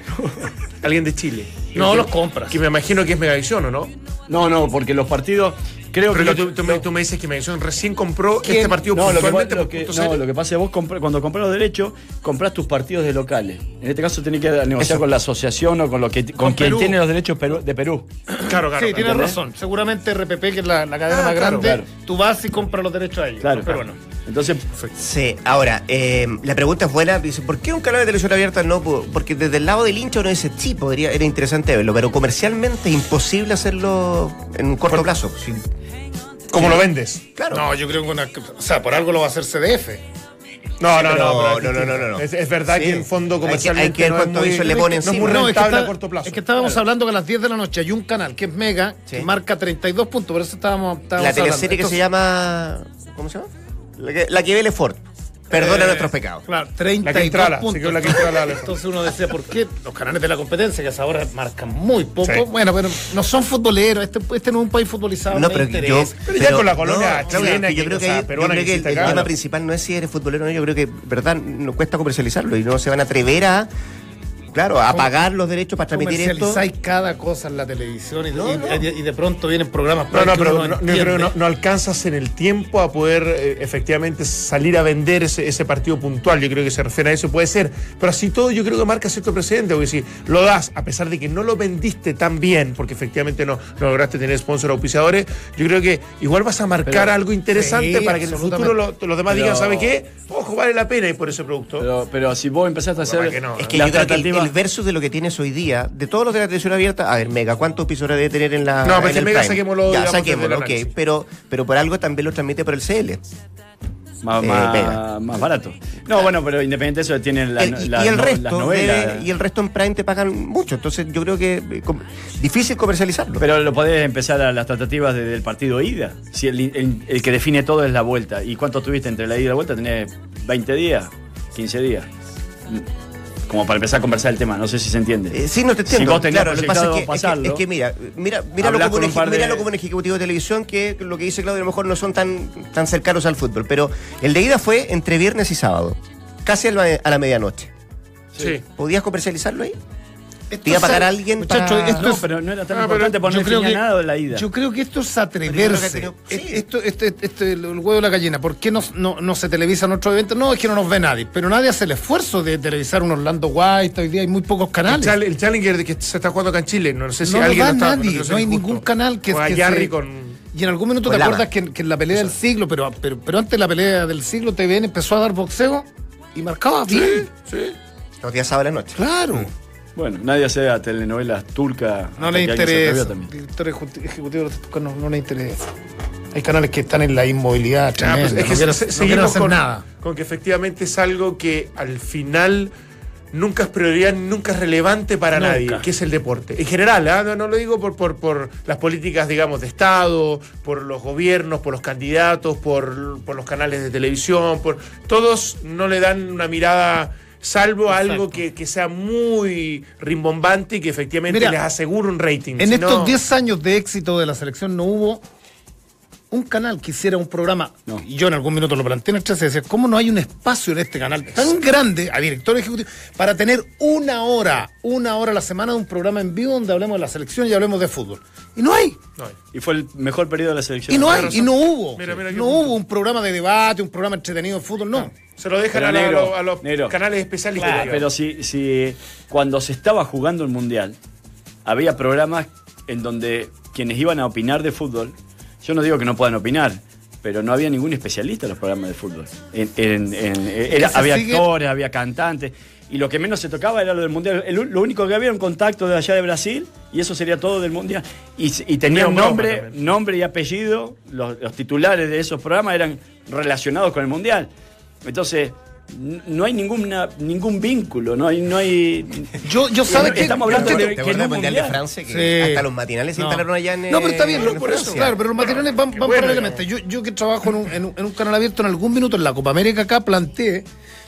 alguien de Chile. No, los compras. Que me imagino que es Megavisión, ¿o no? No, no, porque los partidos Creo Pero que tú, tú me, tú me dices que Megazón recién compró ¿Quién? este partido No, lo que, puntualmente lo que- no, cero. lo que pasa es que vos cuando compras los derechos, compras tus partidos de locales. En este caso tenés que negociar Eso. con la asociación o con lo que con, Con quien Perú. tiene los derechos Perú- de Perú. Claro, claro. sí, tienes ¿entendés? razón. Seguramente RPP, que es la, la cadena Ah, más claro, grande, claro. tú vas y compras los derechos a ellos. Claro, Pero bueno. Entonces, Sí, ahora, eh, la pregunta es buena. Dice, ¿por qué un canal de televisión abierta no? pudo? Porque desde el lado del hincha uno dice, sí, podría, era interesante verlo, pero comercialmente es imposible hacerlo en un corto plazo. Sí, ¿Cómo lo vendes? claro. No, yo creo que una, o sea, por algo lo va a hacer CDF. No, no, no, no, no, no, no, no. Es, es verdad Sí. que el fondo Hay que- hay que no es muy, le pone no es muy encima. No, es que, está- a corto plazo. es que estábamos hablando que a las 10 de la noche hay un canal que es Mega, Sí. que marca 32 puntos, por eso estábamos, estábamos la teleserie hablando. que se llama. ¿Cómo se llama? La que, la que ve Ford. Perdona Eh, nuestros pecados. Claro, 32 La que entrala, se puntos. Entonces uno decía, ¿por qué los canales de la competencia, que hasta ahora marcan muy poco? Sí. Bueno, pero no son futboleros, este, este no es un país futbolizado. No, pero yo. Pero ya con la colonia Claudia, chilena yo que- creo que, sea, ahí- yo peruana creo que que el, tema principal no es si eres futbolero o no. Yo creo que, verdad, no cuesta comercializarlo y no se van a atrever a. Claro, a pagar los derechos para transmitir esto. Cada cosa en la televisión y, No, y- no. y- y de pronto vienen programas No, no, pero no, yo creo que no, alcanzas en el tiempo a poder eh, efectivamente salir a vender ese, ese partido puntual. Yo creo que se refiere a eso, puede ser. Pero así todo, yo creo que marca cierto precedente. Porque si lo das, a pesar de que no lo vendiste tan bien, porque efectivamente no, no lograste tener sponsor o auspiciadores, yo creo que igual vas a marcar Pero- algo interesante Sí, para que en el futuro lo- los demás Pero- digan, ¿sabe qué? Ojo, vale la pena ir por ese producto. pero, pero si vos empezaste a hacer no, Es que la yo creo que el, tratativa- el versus de lo que tienes hoy día, de todos los de la televisión abierta, a ver, Mega, ¿cuántos episodios debe tener en la. No, pero en este el Mega Prime? saquémoslo, Ya, digamos, saquémoslo, ok. Pero, pero por algo también lo transmite por el CL. más, eh, más- más barato. No, bueno, pero independiente de eso tienen la, El- y, la- y el no- las resto novelas. y el resto en Prime te pagan mucho. Entonces yo creo que eh, com- difícil comercializarlo. Pero lo podés empezar a las tratativas desde el partido ida. Si el, el- el que define todo es la vuelta. ¿Y cuánto tuviste entre la ida y la vuelta? Tenés 20 días, 15 días. Como para empezar a conversar el tema. No sé si se entiende. Eh, sí, no te entiendo. Si vos tenías claro, lo que pasa es que, es que- pasarlo, es que mira, mira, míralo, Hablás como un, con un eje- par de- míralo como un ejecutivo de televisión que lo que dice Claudio a lo mejor no son tan, tan cercanos al fútbol. Pero el de ida fue entre viernes y sábado. Casi a la, a la medianoche. sí. ¿Podías comercializarlo ahí? Esto ¿Te iba a pagar alguien para- esto no, es- pero no era tan Ah, importante creo definía que- nada de la ida. Yo creo que esto es creo que atreverse. tenido- sí. E- Esto, este, este, el huevo de la gallina. ¿Por qué no, no, no se televisa en otro evento? No, es que no nos ve nadie. Pero nadie hace el esfuerzo de televisar un Orlando White. Hoy día hay muy pocos El, canales. chal- el Challenger de que se está jugando acá en Chile, no sé si no lo alguien lo está- nadie. No hay ningún canal que, Juega que se- con. Y en algún minuto te Lama. acuerdas que, que en la pelea del siglo, pero, pero, pero antes de la pelea del siglo, TVN empezó a dar boxeo y marcaba bien. Sí. Los días sábado en la noche. Claro. Bueno, nadie hace a telenovelas turcas. No le interesa. Director ejecu- ejecutivo de los Tucán no, no le interesa. Hay canales que están en la inmovilidad Ah, pues es que no se- no seguimos hacer con, nada. con que efectivamente es algo que al final nunca es prioridad, nunca es relevante para Nunca. nadie, que es el deporte. En general, ¿ah? no, no lo digo por, por, por las políticas, digamos, de Estado, por los gobiernos, por los candidatos, por, por los canales de televisión, por todos no le dan una mirada salvo algo que, que sea muy rimbombante y que efectivamente Mira, les asegure un rating. En Si estos no- 10 años de éxito de la selección no hubo un canal que hiciera un programa, No. y yo en algún minuto lo planteé en el 13, decía, ¿cómo no hay un espacio en este canal tan grande a director ejecutivo para tener una hora, una hora a la semana de un programa en vivo donde hablemos de la selección y hablemos de fútbol? Y no hay. No hay. Y fue el mejor periodo de la selección. Y no hay, razón. y no hubo. Mira, mira qué no punto. hubo un programa de debate, un programa entretenido de fútbol, no. Se lo dejan Pero a, la- negro, a los, a los negro. canales. Claro, digamos. pero si, si cuando se estaba jugando el mundial, había programas en donde quienes iban a opinar de fútbol, yo no digo que no puedan opinar, pero no había ningún especialista en los programas de fútbol. En- en- en- era- se había actores, había cantantes. Y lo que menos se tocaba era lo del mundial. El- lo único que había era un contacto de allá de Brasil y eso sería todo del mundial. Y, y tenía Medio un broma nombre, nombre y apellido. Los, los titulares de esos programas eran relacionados con el mundial. Entonces, no hay ninguna, ningún vínculo, no hay, no hay. Yo, yo ¿sabes Estamos qué? hablando de- ¿Te que en un Mundial de. Francia? Que Sí. hasta los matinales se No. instalaron allá en No, pero está bien, en no, por eso, claro, pero los materiales van, van bueno, paralelamente. Yo, yo que trabajo en un, en, un, en un canal abierto en algún minuto en la Copa América acá planteé.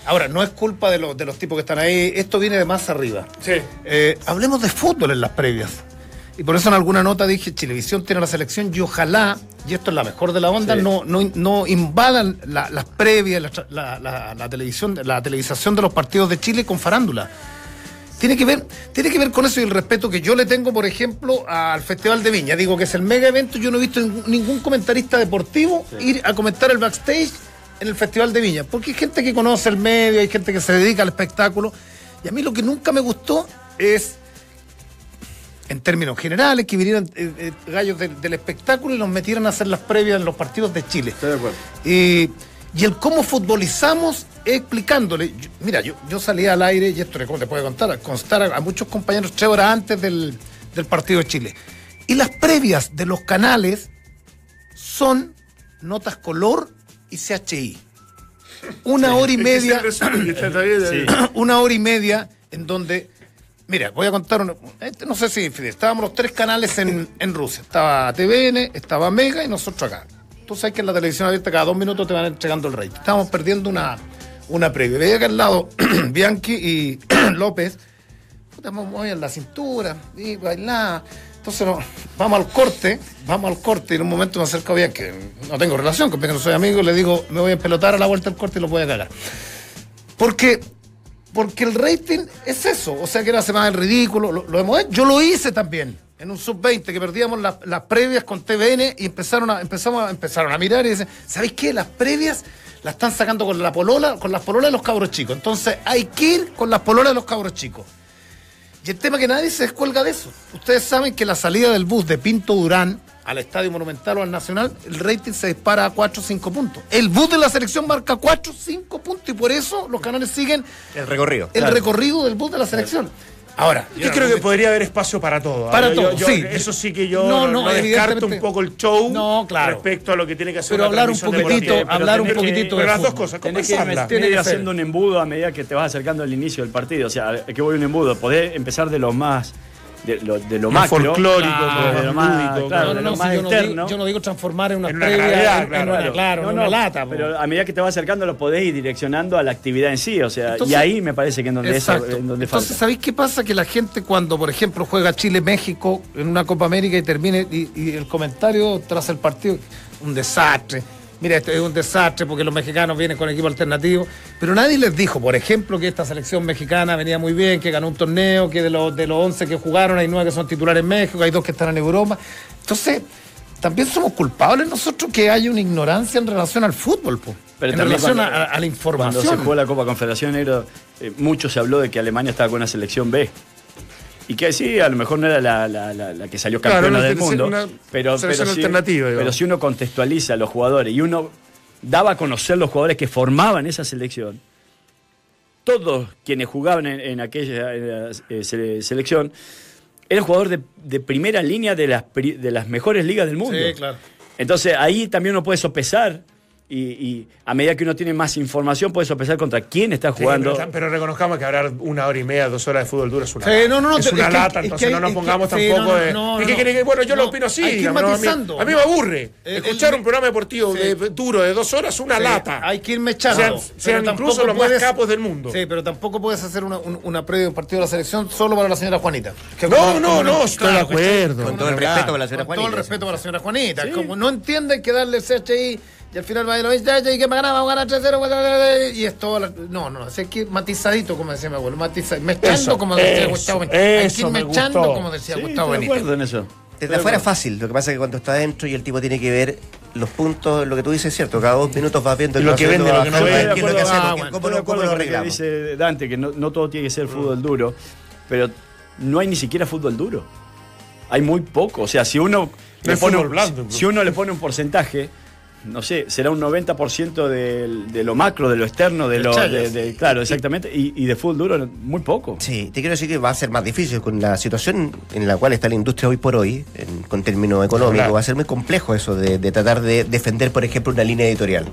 Ahora, no es culpa de los, de los tipos que están ahí, esto viene de más arriba. Sí. Eh, hablemos de fútbol en las previas. Y por eso en alguna nota dije, Chilevisión tiene la selección y ojalá, y esto es la mejor de la onda, Sí. no, no, no invadan la- las previas, la, tra- la- la- la televisión, la televisación de los partidos de Chile con farándula. Tiene que ver, tiene que ver con eso y el respeto que yo le tengo, por ejemplo, al Festival de Viña. Digo que es el mega evento. Yo no he visto ningún- ningún comentarista deportivo ir a comentar el backstage en el Festival de Viña. Porque hay gente que conoce el medio, hay gente que se dedica al espectáculo. Y a mí lo que nunca me gustó es en términos generales, que vinieran eh, eh, gallos del, del espectáculo y nos metieran a hacer las previas en los partidos de Chile. Estoy de acuerdo. Y, y el cómo futbolizamos explicándole. Yo- mira, yo, yo salía al aire, y esto le puede contar, constar a, a muchos compañeros tres horas antes del, del partido de Chile. Y las previas de los canales son notas color y CHI. Una hora y media Sí. una hora y media en donde, mira, voy a contar, una- este, no sé si estábamos los tres canales en, Rusia, estaba TVN, estaba Mega y nosotros acá. Tú sabes que en la televisión abierta cada dos minutos te van entregando el rey. Estábamos perdiendo una, una previa. Veía que al lado Bianchi y López, puta, movían la cintura y. Entonces vamos al corte, vamos al corte y en un momento me acerco a Bianchi, no tengo relación con Bianchi, no soy amigo, le digo, me voy a pelotar a la vuelta del corte y lo voy a cagar. Porque, porque el rating es eso. O sea, que era semana del ridículo. Lo, lo hemos hecho. Yo lo hice también. En un sub-20 que perdíamos las, las previas con TVN y empezaron a, empezamos empezaron a mirar y dicen, ¿sabéis qué? Las previas las están sacando con la polola, con las pololas de los cabros chicos. Entonces hay que ir con las pololas de los cabros chicos. Y el tema que nadie se descuelga de eso. Ustedes saben que la salida del bus de Pinto Durán al Estadio Monumental o al Nacional, el rating se dispara a 4 o 5 puntos. El bus de la selección marca 4 o 5 puntos y por eso los canales siguen El recorrido. el recorrido del bus de la selección. Ahora, Yo creo que podría haber espacio para todo. ¿ah? Para Yo- todo, yo- sí. Eso sí que yo No, no, no, descarto un poco el show No, claro. respecto a lo que tiene que hacer Pero hablar un poquitito, pero hablar un tenés que- poquitito Pero de las dos cosas, Tenés que ir, ir que ser. haciendo un embudo a medida que te vas acercando al inicio del partido. O sea, a- que voy un embudo. Podés empezar de lo más. De lo, de lo Más macro. folclórico, Ah, de lo más, lúdico, claro, No, de no, lo no, más si yo, no digo, yo no digo transformar en una En una previa, gravedad, en, claro, en una, claro. claro, No, en no, una lata. po. Pero a medida que te vas acercando lo podés ir direccionando a la actividad en sí. O sea, Entonces- y ahí me parece que es donde, esa- Exacto. en donde Entonces, falta. ¿sabéis qué pasa? Que la gente cuando, por ejemplo, juega Chile-México en una Copa América y termine, y, y el comentario tras el partido, un desastre. Mira, esto es un desastre porque los mexicanos vienen con equipo alternativo. Pero nadie les dijo, por ejemplo, que esta selección mexicana venía muy bien, que ganó un torneo, que de los, de los 11 que jugaron hay 9 que son titulares en México, hay dos que están en Europa. Entonces, también somos culpables nosotros que haya una ignorancia en relación al fútbol, po. Pero en relación cuando- a, a la información. Cuando se jugó la Copa Confederación Negro, eh, mucho se habló de que Alemania estaba con una selección B. Y que sí, a lo mejor no era la, la- la- la que salió Claro, campeona del mundo. una pero, pero, si, pero si uno contextualiza a los jugadores y uno daba a conocer los jugadores que formaban esa selección, todos quienes jugaban en, en aquella eh, sele- selección eran jugadores de, de primera línea de las, de las mejores ligas del mundo. Sí, claro. Entonces ahí también uno puede sopesar y, y a medida que uno tiene más información puede sopesar contra quién está Sí, jugando. pero, pero reconozcamos que hablar una hora y media, dos horas de fútbol duro es una Sí, lata. no, no, no, es es una que- lata, es entonces que no nos es que- pongamos sí, tampoco no, no, de. no, ¿Y qué no. quiere que- Bueno, yo lo No, opino así. hay que ir digamos, ¿no? a, mí, matizando. a mí me aburre. El- Escuchar el- un programa deportivo Sí. de, duro de dos horas, una Sí, lata. Hay que ir mechando. Sean- incluso los más capos del mundo. Sí, pero tampoco puedes hacer una, un- una previa de un partido de la selección solo para la señora Juanita. Que No, como- no, como no, estoy de acuerdo. Con todo el respeto con la señora Con Juanita. todo el respeto para la señora Juanita. Como no entienden que darle el CHI y al final va a ir lo ya, ya, y que me ganaba, vamos a ganar 3-0, bla, bla, bla, bla, y es todo. la- No, no, así que matizadito, como decía mi abuelo. Matiza, mechando, Eso, como decía eso, Gustavo Benítez. Hay que eso ir me mechando, gustó. como decía Sí, Gustavo estoy de Benítez. acuerdo en eso. Desde afuera es fácil, lo que pasa es que cuando está adentro y el tipo tiene que ver los puntos, lo que tú dices es cierto, cada dos minutos vas viendo lo que vende, lo que no vende. es lo que de hacemos, Ah, cómo de lo- arreglamos. dice Dante, que no, no todo tiene que ser fútbol duro, pero no hay ni siquiera fútbol duro. Hay muy poco. O sea, si uno, No le pone, un- blando, si uno le pone un porcentaje, no sé, será un 90% del- de, lo macro, de lo externo, de lo. De- de- claro, exactamente. Y, y de fútbol duro, muy poco. Sí, te quiero decir que va a ser más difícil con la situación en la cual está la industria hoy por hoy, en- con términos económicos, Claro. va a ser muy complejo eso de, de tratar de defender, por ejemplo, una línea editorial.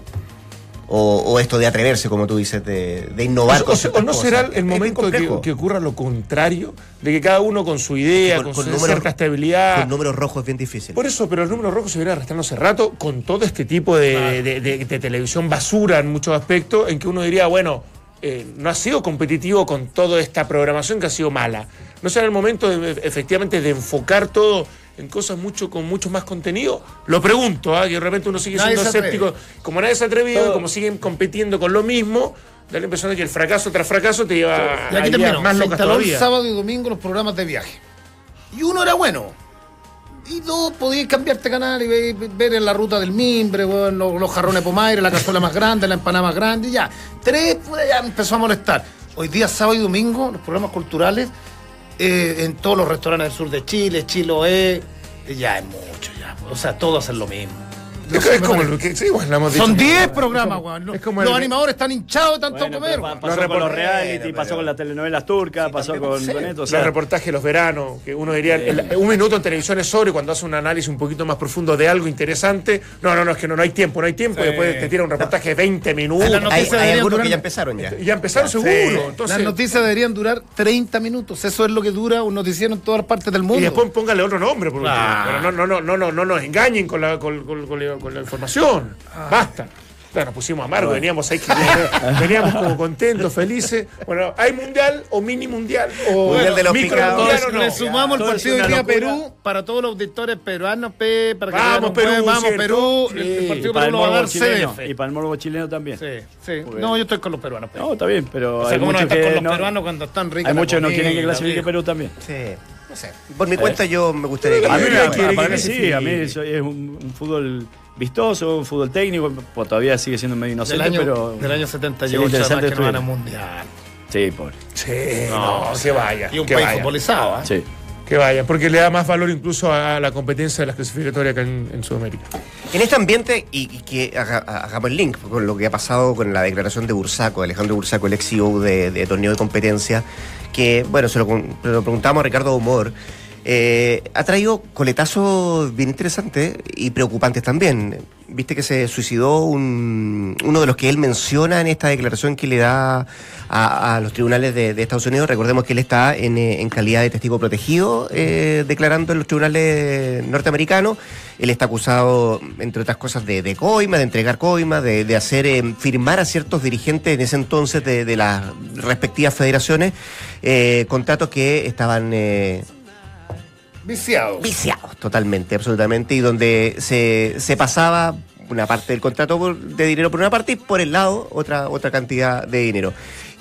O, o esto de atreverse, como tú dices, de, de innovar. O, no cosas. será el momento que, que ocurra lo contrario, de que cada uno con su idea, Con- con, con su números- cierta estabilidad. Con números rojos es bien difícil. Por eso, pero el número rojo se viene arrastrando hace rato con todo este tipo de, de- de- de televisión basura en muchos aspectos, en que uno diría, bueno, eh, no ha sido competitivo con toda esta programación que ha sido mala. ¿No será el momento de, efectivamente de enfocar todo en cosas mucho con mucho más contenido? Lo pregunto, ¿ah? que de repente uno sigue Nadie siendo atreve. escéptico. Como nadie se ha atrevido, Todo. como siguen compitiendo con lo mismo, Da la impresión de que el fracaso tras fracaso te lleva Y a aquí terminó. más Se locas el todavía. sábado y domingo los programas de viaje. Y uno era bueno. Y dos, podías cambiarte canal y ver, ver en la ruta del mimbre, los, jarrones pomaire, la cazuela más grande, la empanada más grande, y ya. Tres, pues ya empezó a molestar. Hoy día, sábado y domingo, los programas culturales, eh, en todos los restaurantes del sur de Chile, Chiloé, eh, ya es mucho, ya. O sea, todos hacen lo mismo. Es, es como lo que, sí, bueno, lo hemos dicho. Son 10 Es programas, weón. es como Los animadores están hinchados de tanto Bueno, comer, pero pa- pasó Los con los reality, Bueno, pasó pero- con las telenovelas turcas, pasó con, sí. con esto. O los reportajes de los veranos, que uno diría, el- un minuto en televisión es sobre cuando hace un análisis un poquito más profundo de algo interesante. No, no, no, es que no, no hay tiempo, no hay tiempo. Sí. Después te tira un reportaje de 20 minutos. Hay, noticias hay deberían algunos durar- que ya empezaron ya. Y ya empezaron seguro. Entonces, Las noticias deberían durar 30 minutos. Eso es lo que dura un noticiero en todas partes del mundo. y después póngale otro nombre, por último. Pero no, no, no, no, no, no nos engañen con la, con, con- con la- con la información. Basta. Claro, nos pusimos amargos, veníamos ahí, que- veníamos como contentos, felices. Bueno, ¿hay mundial o mini mundial? O Mundial de los micro mundial o Entonces, no? le sumamos el partido de día. Perú para todos los auditores peruanos, pe, para que Vamos, Perú, vamos ¿cierto? Perú, Sí. el, partido para Perú el lo va a dar chileno. Y para el morbo chileno también. Sí, sí. No, yo estoy con los peruanos. pe. No, está bien, pero o sea, hay ¿cómo no muchos que con los no- peruanos cuando están ricos? hay muchos que no quieren que clasifique? Perú también. Sí, no sé. Por mi cuenta yo me gustaría que... A mí, sí, a mí es un fútbol vistoso, un fútbol técnico, pues todavía sigue siendo medio Del inocente, año, pero... del año sería 78, interesante que no van a estudiar. mundial. Sí, pobre. Sí, no, que vaya. Y un que país vaya. futbolizado, ¿ah? Sí. Que vaya, porque le da más valor incluso a la competencia de las clasificatorias acá en, en Sudamérica. En este ambiente, y, y que haga- hagamos el link con lo que ha pasado con la declaración de Bursaco, Alejandro Bursaco, el ex CEO de, de torneo de competencia, que, bueno, se lo, se lo preguntamos a Ricardo Humor, eh, ha traído coletazos bien interesantes y preocupantes también. Viste que se suicidó un- uno de los que él menciona en esta declaración que le da a, a los tribunales de, Estados Unidos. Recordemos que él está en, eh, calidad de testigo protegido eh, declarando en los tribunales norteamericanos. Él está acusado, entre otras cosas, de, de coima, de entregar coima, de, hacer eh, firmar a ciertos dirigentes en ese entonces de, las respectivas federaciones contratos que estaban... eh, Viciado. viciados totalmente, absolutamente, y donde se, se pasaba una parte del contrato por- de dinero por una parte y por el lado otra, otra cantidad de dinero.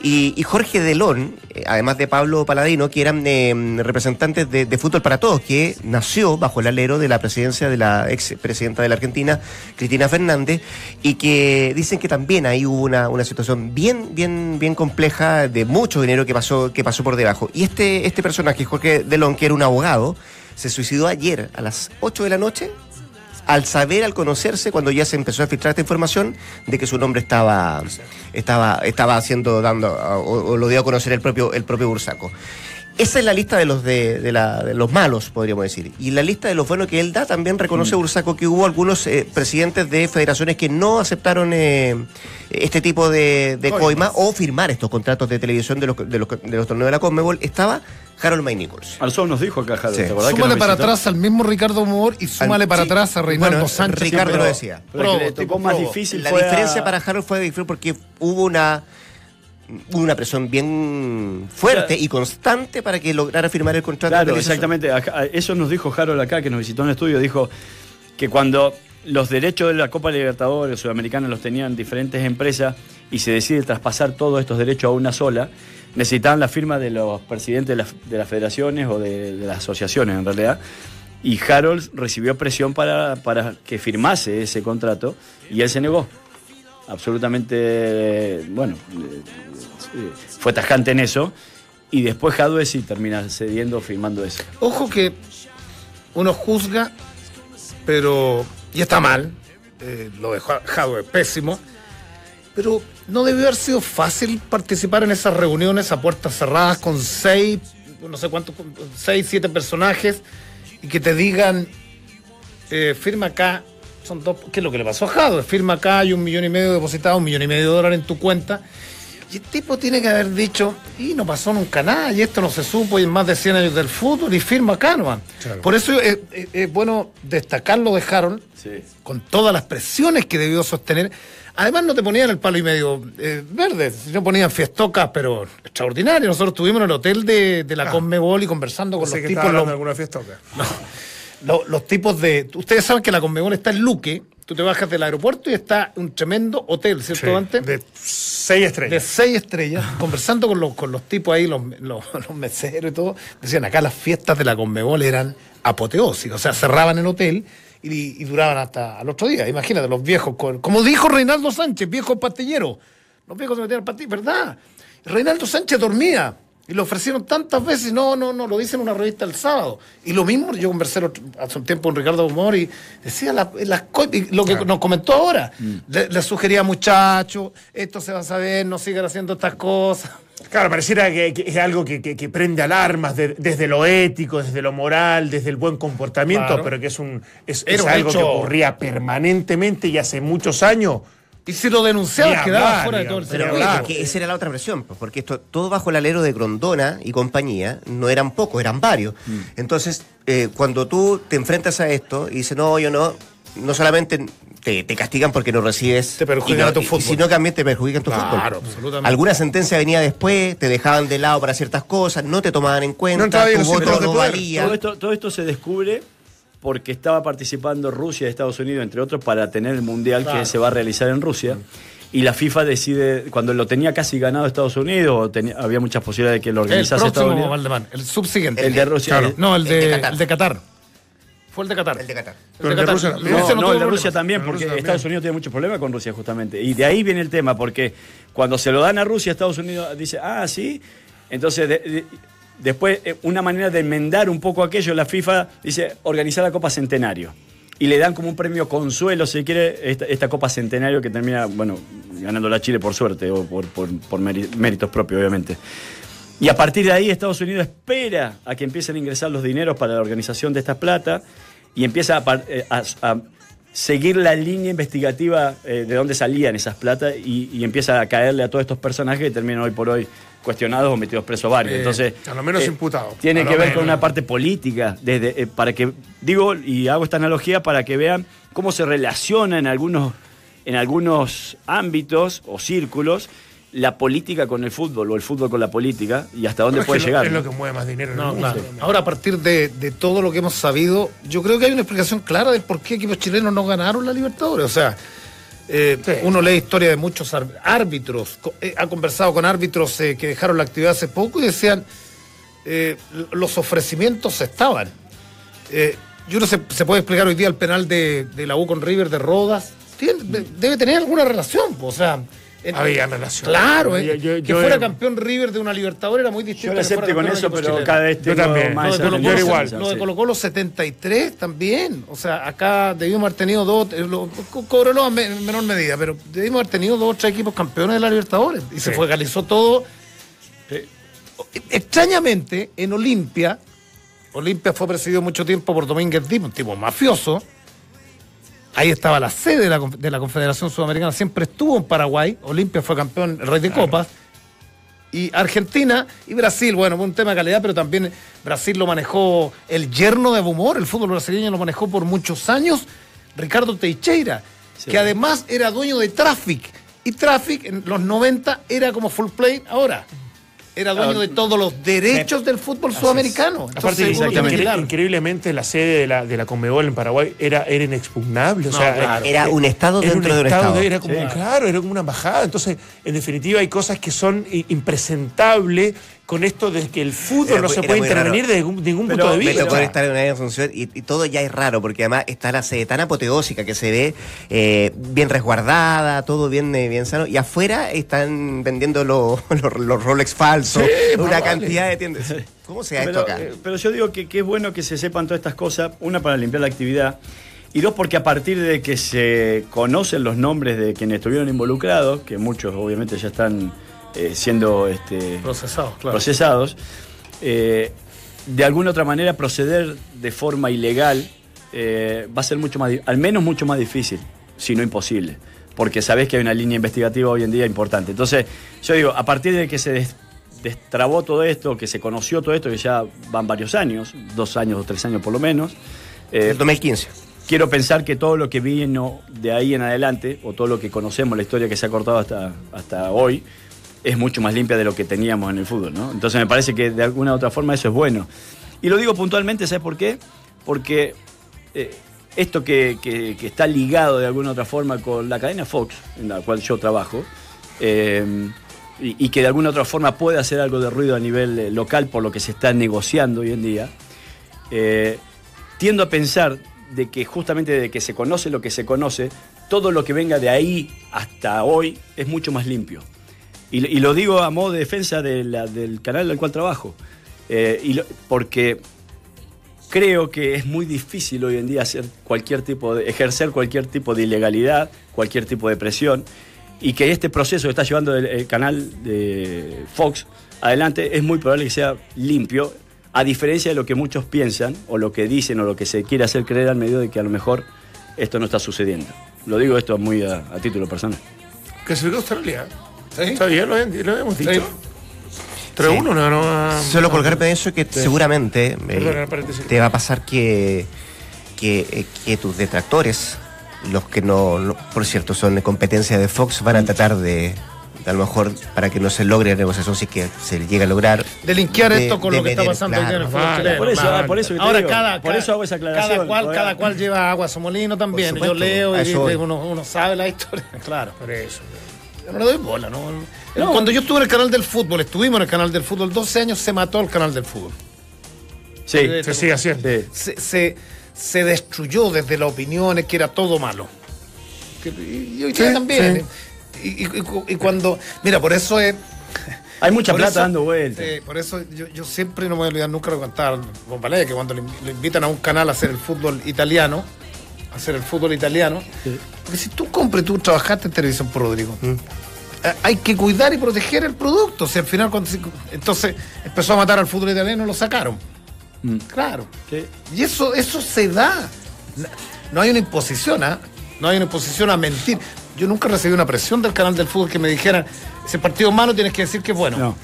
Y, y Jorge Delón, eh, además de Pablo Paladino, que eran eh, representantes de, Fútbol para Todos, que nació bajo el alero de la presidencia de la ex presidenta de la Argentina, Cristina Fernández, y que dicen que también ahí hubo una, una situación bien, bien, bien compleja de mucho dinero que pasó, que pasó por debajo. Y este, este personaje, Jorge Delón, que era un abogado, se suicidó ayer a las 8 de la noche al saber, al conocerse, cuando ya se empezó a filtrar esta información, de que su nombre estaba, estaba, estaba haciendo, dando, o, o lo dio a conocer el propio, el propio Bursaco. Esa es la lista de los de, de la- de los malos, podríamos decir. Y la lista de los buenos que él da también reconoce Bursaco que hubo algunos eh, presidentes de federaciones que no aceptaron eh, este tipo de, de coima o firmar estos contratos de televisión de los, de los, de los torneos de la Conmebol. Estaba Harold May Nichols. Alzón nos dijo acá, Jaro, Sí. ¿te acordás que Súmale nos para atrás al mismo Ricardo Moore y súmale Al- para sí. atrás a Reinaldo Bueno, Sánchez. Ricardo pero- lo decía. Pero el que tipo más difícil La fue a- diferencia para Harold fue difícil porque hubo una una presión bien fuerte Claro. y constante para que lograra firmar el contrato. Claro, exactamente. Eso nos dijo Harold acá, que nos visitó en el estudio. Dijo que cuando los derechos de la Copa Libertadores Sudamericana los tenían diferentes empresas y se decide traspasar todos estos derechos a una sola, necesitaban la firma de los presidentes de las, de las federaciones o de, las asociaciones en realidad. Y Harold recibió presión para, para que firmase ese contrato y él se negó. Absolutamente, bueno, eh, fue tajante en eso. Y después Jadwe sí termina cediendo, firmando eso. Ojo que uno juzga, pero. Y está mal. eh, lo de es pésimo. Pero no debió haber sido fácil participar en esas reuniones a puertas cerradas con seis, no sé cuántos, seis, siete personajes y que te digan, eh, firma acá, son dos, ¿qué es lo que le pasó a Jadwe? Firma acá, hay un millón y medio depositado, un millón y medio de dólares en tu cuenta. Y el tipo tiene que haber dicho, y no pasó nunca nada, y esto no se supo, y en más de 100 años del fútbol, y firma acá nomás. Por eso es, es- es bueno destacar lo de Harold, con todas las presiones que debió sostener. Además no te ponían el palo y medio eh, verde, no ponían fiestocas, pero extraordinario. Nosotros estuvimos en el hotel de, de la Conmebol y conversando con los que tipos, los, de alguna fiesta acá. lo- los tipos de... Ustedes saben que la Conmebol está en Luque, Tú te bajas del aeropuerto y está un tremendo hotel, ¿cierto, Sí, antes? de seis de estrellas. seis estrellas, conversando con los, con los tipos ahí, los, los, los meseros y todo, decían acá las fiestas de la Conmebol eran apoteósicas, o sea, cerraban el hotel y, y duraban hasta al otro día. Imagínate, los viejos, como dijo Reinaldo Sánchez, viejos pastilleros, los viejos se metían al pastillo, ¿verdad? Reinaldo Sánchez dormía. Y lo ofrecieron tantas veces, no, no, no, lo dice en una revista el sábado. Y lo mismo, yo conversé hace un tiempo con Ricardo Humor y decía la- las lo que nos comentó ahora. Le, le sugería, muchachos, esto se va a saber, no sigan haciendo estas cosas. Claro, pareciera que, que es algo que, que- que prende alarmas de- desde lo ético, desde lo moral, desde el buen comportamiento, Claro. pero que es un es, algo hecho- que ocurría permanentemente y hace muchos años. Y si lo denunciaba, Ni quedaba hablar, fuera de todo el Pero esa era la otra presión, pues, porque esto todo bajo el alero de Grondona y compañía no eran pocos, eran varios. Mm. Entonces, eh, cuando tú te enfrentas a esto y dices, no, yo no, no solamente te, te castigan porque no recibes, Te perjudican y no- a tu y- fútbol. sino que también te perjudican tu Claro, fútbol. absolutamente. Alguna sentencia venía después, te dejaban de lado para ciertas cosas, no te tomaban en cuenta, No tu voto no valía. Todo esto, todo esto se descubre porque estaba participando Rusia y Estados Unidos, entre otros, para tener el mundial Claro. que se va a realizar en Rusia. Y la FIFA decide, cuando lo tenía casi ganado Estados Unidos, o tenía- había muchas posibilidades de que lo El organizase Estados Unidos. Valdemar, el subsiguiente. El de Rusia. Claro. No, el El de de, Qatar. el de Qatar. Fue el de Qatar. El de Qatar. Pero el de Qatar. Rusia también. No, no, el de. Rusia también, porque Rusia también. Estados Unidos tiene muchos problemas con Rusia, justamente. Y de ahí viene el tema, porque cuando se lo dan a Rusia, Estados Unidos dice, ah, sí. Entonces, de- de- después, eh, una manera de enmendar un poco aquello, la FIFA dice, organizar la Copa Centenario. Y le dan como un premio consuelo, si quiere, esta, esta Copa Centenario que termina, bueno, ganando la Chile por suerte o por, por- méritos propios, obviamente. Y a partir de ahí Estados Unidos espera a que empiecen a ingresar los dineros para la organización de esta plata y empieza a, eh, a- a seguir la línea investigativa eh, de dónde salían esas plata y, y empieza a caerle a todos estos personajes que terminan hoy por hoy cuestionados o metidos presos varios. Eh, Entonces, a lo menos eh, imputados. Tiene que ver menos. con una parte política, desde, para que, digo, y hago esta analogía para que vean cómo se relaciona en algunos, en algunos ámbitos o círculos la política con el fútbol o el fútbol con la política y hasta dónde Es puede que llegar. Es ¿no? lo que mueve más dinero en el mundo. claro. Ahora, a partir de, de todo lo que hemos sabido, yo creo que hay una explicación clara del por qué equipos chilenos no ganaron la Libertadores. O sea, eh, Sí. uno lee historia de muchos árbitros, eh, ha conversado con árbitros eh, que dejaron la actividad hace poco y decían, eh, los ofrecimientos estaban. Eh, y uno se, se puede explicar hoy día el penal de, de la U con River de Rodas. Tiene- de- debe tener alguna relación, o sea... en- Había relación. Claro, eh, Yo- yo- que yo fuera era- campeón River de una Libertadores era muy distinto. Yo en campeón eso, pero chileno. cada vez Yo también. más Lo de Colo igual. lo de Colo Colo 73 también. O sea, acá debimos haber tenido dos, eh, lo- en me- en menor medida, pero debimos haber tenido dos o tres equipos campeones de la Libertadores. Y se Sí. focalizó todo. Extrañamente, en Olimpia, Olimpia fue presidido mucho tiempo por Domínguez Díaz, un tipo mafioso. Ahí estaba la sede de la, conf- de la Confederación Sudamericana, siempre estuvo en Paraguay. Olimpia fue campeón, el rey de copas. Y Argentina y Brasil, bueno, fue un tema de calidad, pero también Brasil lo manejó el yerno de Bumor, el fútbol brasileño lo manejó por muchos años, Ricardo Teixeira, que además era dueño de Traffic. Y Traffic en los 90 era como full play ahora. Era dueño de todos los derechos del fútbol sudamericano. Aparte, Entonces, dar- increíblemente, la sede de la, de la Conmebol en Paraguay era, era inexpugnable. O No, sea, claro. Era un estado era dentro de un estado. era como, Sí. Claro, era como una embajada. Entonces, en definitiva, hay cosas que son impresentables con esto de que el fútbol Era no se puede intervenir raro. de ningún, ningún Pero punto de Me vista. tocó estar en una en función y, y todo ya es raro, porque además está la sede tan apoteósica que se ve eh, bien resguardada, todo bien, eh, bien sano, y afuera están vendiendo los, los, los Rolex falsos, Sí, una vale. cantidad de tiendas. ¿Cómo se ha hecho Pero, acá? eh, pero yo digo que, que es bueno que se sepan todas estas cosas, una para limpiar la actividad, y dos porque a partir de que se conocen los nombres de quienes estuvieron involucrados, que muchos obviamente ya están eh, siendo este, Procesados, claro. procesados, eh, de alguna otra manera proceder de forma ilegal eh, va a ser mucho más, al menos mucho más difícil, si no imposible, porque sabés que hay una línea investigativa hoy en día importante. Entonces, yo digo, a partir de que se des- destrabó todo esto, que se conoció todo esto, que ya van varios años, dos años o tres años por lo menos, eh, El 2015. quiero pensar que todo lo que vino de ahí en adelante, o todo lo que conocemos, la historia que se ha cortado hasta, hasta hoy, es mucho más limpia de lo que teníamos en el fútbol, ¿no? Entonces me parece que de alguna u otra forma eso es bueno. Y lo digo puntualmente, ¿sabes por qué? Porque eh, esto que, está ligado de alguna otra forma con la cadena Fox, en la cual yo trabajo, eh, y, que de alguna otra forma puede hacer algo de ruido a nivel eh, local por lo que se está negociando hoy en día, tiendo a pensar de que justamente de que se conoce lo que se conoce, todo lo que venga de ahí hasta hoy es mucho más limpio. Y, y lo digo a modo de defensa de la- del canal al cual trabajo. Eh, y lo- porque creo que es muy difícil hoy en día hacer cualquier tipo de, ejercer cualquier tipo de ilegalidad, cualquier tipo de presión, y que este proceso que está llevando el, el canal de Fox adelante es muy probable que sea limpio, a diferencia de lo que muchos piensan, o lo que dicen, o lo que se quiere hacer creer al medio de que a lo mejor esto no está sucediendo. Lo digo esto muy a, a título personal. Clasificó Australia. Sí. Está bien, lo, lo hemos dicho. Sí. 3-1 no a- Solo colgarme de eso que seguramente eh, te va a pasar que, que, eh, que tus detractores, los que no, no- por cierto, son de competencia de Fox, van a tratar de, de a lo mejor, para que no se logre la negociación, si es que se llega a lograr. de linkear de- esto con de lo que está pasando hoy día en el claro. fútbol Vale, chileno. por eso, mal. por eso que te Ahora digo, cada, por eso hago esa aclaración. Cada cual, cada cual lleva agua a su molino también. Por Yo supuesto, leo y, voy. uno, uno sabe la historia, claro. Por eso. Yo no le doy bola, ¿no? Cuando yo estuve en el canal del fútbol, estuvimos en el canal del fútbol, 12 años se mató el canal del fútbol. Sí, Se sigue haciendo. Se, se, se destruyó desde las opiniones que era todo malo. Y, hoy Sí, también. ¿eh? Y, y- y- y cuando. Mira, por eso es. Hay mucha plata eso- dando vueltas. por eso yo, yo siempre no me voy a olvidar nunca de contar que cuando le, le invitan a un canal a hacer el fútbol italiano, hacer el fútbol italiano, porque si tú compras, tú trabajaste en televisión por Rodrigo. Mm. eh, Hay que cuidar y proteger el producto. O sea, al final, cuando se- entonces empezó a matar al fútbol italiano lo sacaron. Mm. Claro. Sí. Y eso, eso se da. No hay una imposición, ¿ah? No hay una imposición a mentir. Yo nunca recibí una presión del canal del fútbol que me dijeran, ese partido es malo tienes que decir que es bueno. No.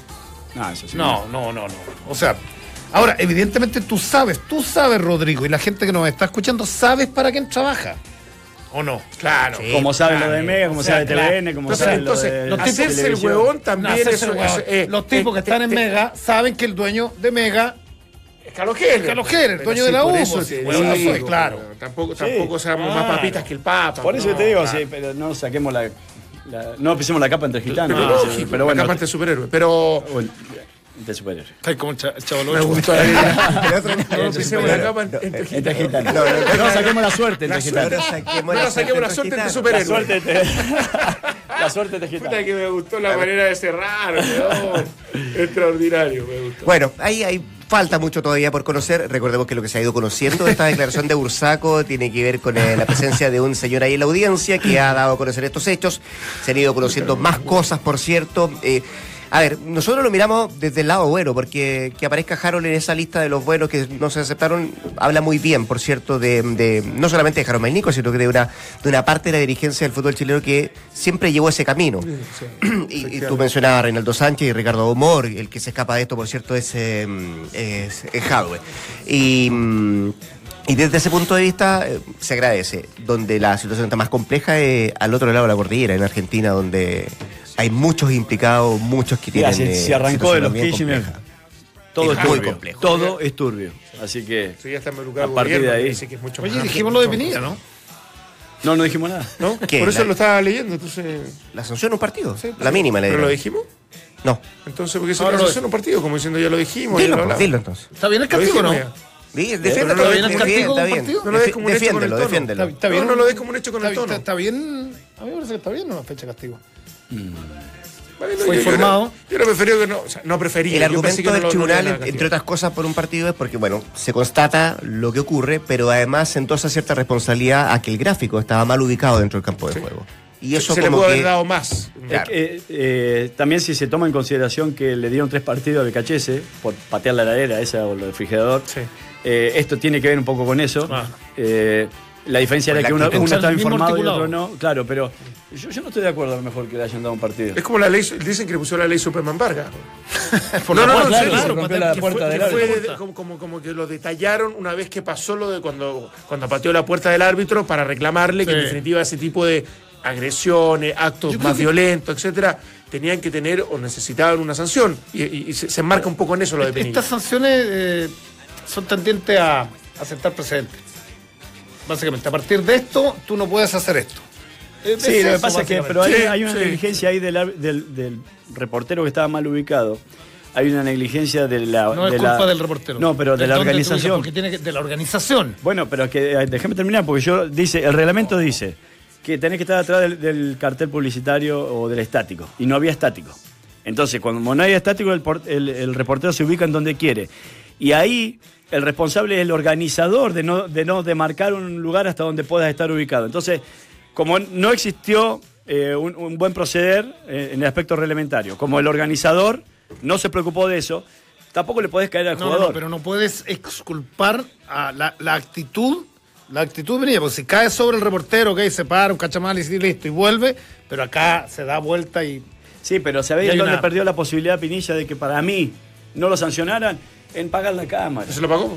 No, eso sí. No, no, no, no. O sea, ahora, evidentemente tú sabes, tú sabes, Rodrigo, y la gente que nos está escuchando, sabes para quién trabaja. ¿O no? Claro. Como sabe lo de Mega, como O sea, sabe claro. TVN, como Entonces, sabe lo entonces, de los hacerse el huevón también No, eso- el huevón. eh, Los tipos que eh, están en eh, Mega saben que el dueño de Mega Es. Carlos Heller, Pero dueño de la U, eso pues, te huevón no digo, soy, claro. pero Tampoco, Sí. tampoco seamos más Claro. papitas que el Papa. Por eso no, te digo, claro. sí, pero no saquemos la, la- no pisemos la capa entre gitanos. Pero, sí, pero bueno. acá parte superhéroe. Pero bueno, entre superhéroes. Ay, como el, cha- el chavo me gustó la idea. Entre gitanos. No, saquemos la suerte entre La gitanos. No saquemos No nos saquemos la suerte entre La superhéroes. suerte entre, la suerte gitanos. que me gustó la manera de cerrar. Extraordinario, me gustó. Bueno, ahí hay falta mucho todavía por conocer. Recordemos que lo que se ha ido conociendo de esta declaración de Bursaco tiene que ver con eh, la presencia de un señor ahí en la audiencia que ha dado a conocer estos hechos. Se han ido conociendo más cosas, por cierto. Eh, a ver, nosotros lo miramos desde el lado bueno, porque que aparezca Harold en esa lista de los buenos que no se aceptaron, habla muy bien, por cierto, de, de- no solamente de Harold Mainico, sino que de una, de una parte de la dirigencia del fútbol chileno que siempre llevó ese camino. y, y tú mencionabas a Reinaldo Sánchez y Ricardo Humor, el que se escapa de esto, por cierto, es, eh, es, es. Y, mm, y desde ese punto de vista eh, se agradece. Donde la situación está más compleja es al otro lado de la cordillera, en Argentina, donde hay muchos implicados, muchos que Mira, tienen. se, eh, se arrancó de los bien Kirchner. Todo Es es muy turbio. complejo. Todo es turbio. Así que. Sí, ya está A partir de ahí. que es mucho Oye, dijimos lo de Pinilla, ¿no? No, no dijimos nada. ¿No? ¿Qué? Por eso La- lo estaba leyendo, entonces. La sanción a un partido. Sí, la mínima le ¿Pero lo dijimos? No. Entonces, porque es lo- la sanción a un partido, como diciendo ya lo dijimos. ya Dilo, lo hablamos. dilo entonces. ¿Está bien el Lo castigo o no? ya. Defiéndelo, no lo ven el castigo un está bien. partido. No lo des como un hecho con el tono. Está, está bien. No, no lo des como un hecho con el está, tono. está- está bien. A mí me parece que está bien una fecha de castigo. No, Fue yo- yo informado. era- Yo era preferido que no, o sea, no prefería. El argumento no del no tribunal, entre otras cosas, por un partido es porque, bueno, se constata lo que ocurre, pero además se endosa cierta responsabilidad a que el gráfico estaba mal ubicado dentro del campo de juego. Y eso se le pudo que... haber dado más. Claro. Eh, eh, también si se toma en consideración que le dieron tres partidos al Cachese por patear la heladera esa o el refrigerador, Sí. eh, esto tiene que ver un poco con eso. Claro. La diferencia era la que uno, uno estaba informado y articulado. otro no. Claro, pero yo, yo no estoy de acuerdo a lo mejor que le hayan dado un partido. Es como la ley, dicen que le puso la ley Superman Vargas. No, no, no, claro, rompió patea- la puerta del árbitro. como, como, como que lo detallaron una vez que pasó lo de cuando, cuando pateó la puerta del árbitro para reclamarle que en definitiva ese tipo de agresiones, actos más que- violentos, etcétera, tenían que tener o necesitaban una sanción. Y, y- y se, se enmarca un poco en eso lo de Penilla. Estas sanciones eh, son tendientes a aceptar precedentes. Básicamente, a partir de esto, tú no puedes hacer esto. Eh, Sí, es lo que pasa es que pero hay, Sí, hay una sí. negligencia ahí del, del- del reportero que estaba mal ubicado. Hay una negligencia de la. No es de culpa la- del reportero. No, pero de ¿Es la organización. Porque tiene que, de la organización. Bueno, pero que eh, déjame terminar porque yo dice, el reglamento dice que tenés que estar atrás del, del cartel publicitario o del estático y no había estático. Entonces, cuando no hay estático, el, por- el- el reportero se ubica en donde quiere. Y ahí el responsable es el organizador de no, de no demarcar un lugar hasta donde puedas estar ubicado. Entonces, como no existió eh, un, un buen proceder eh, en el aspecto reglamentario, como el organizador no se preocupó de eso, tampoco le podés caer al No, no, jugador. no, pero no puedes exculpar a la, la actitud. La actitud venía, porque si cae sobre el reportero, que se para, un cachamal y listo, y vuelve, pero acá se da vuelta y. Sí, pero ¿sabéis dónde una- perdió la posibilidad Pinilla de que para mí no lo sancionaran? En pagar la cámara. ¿Se lo pagó?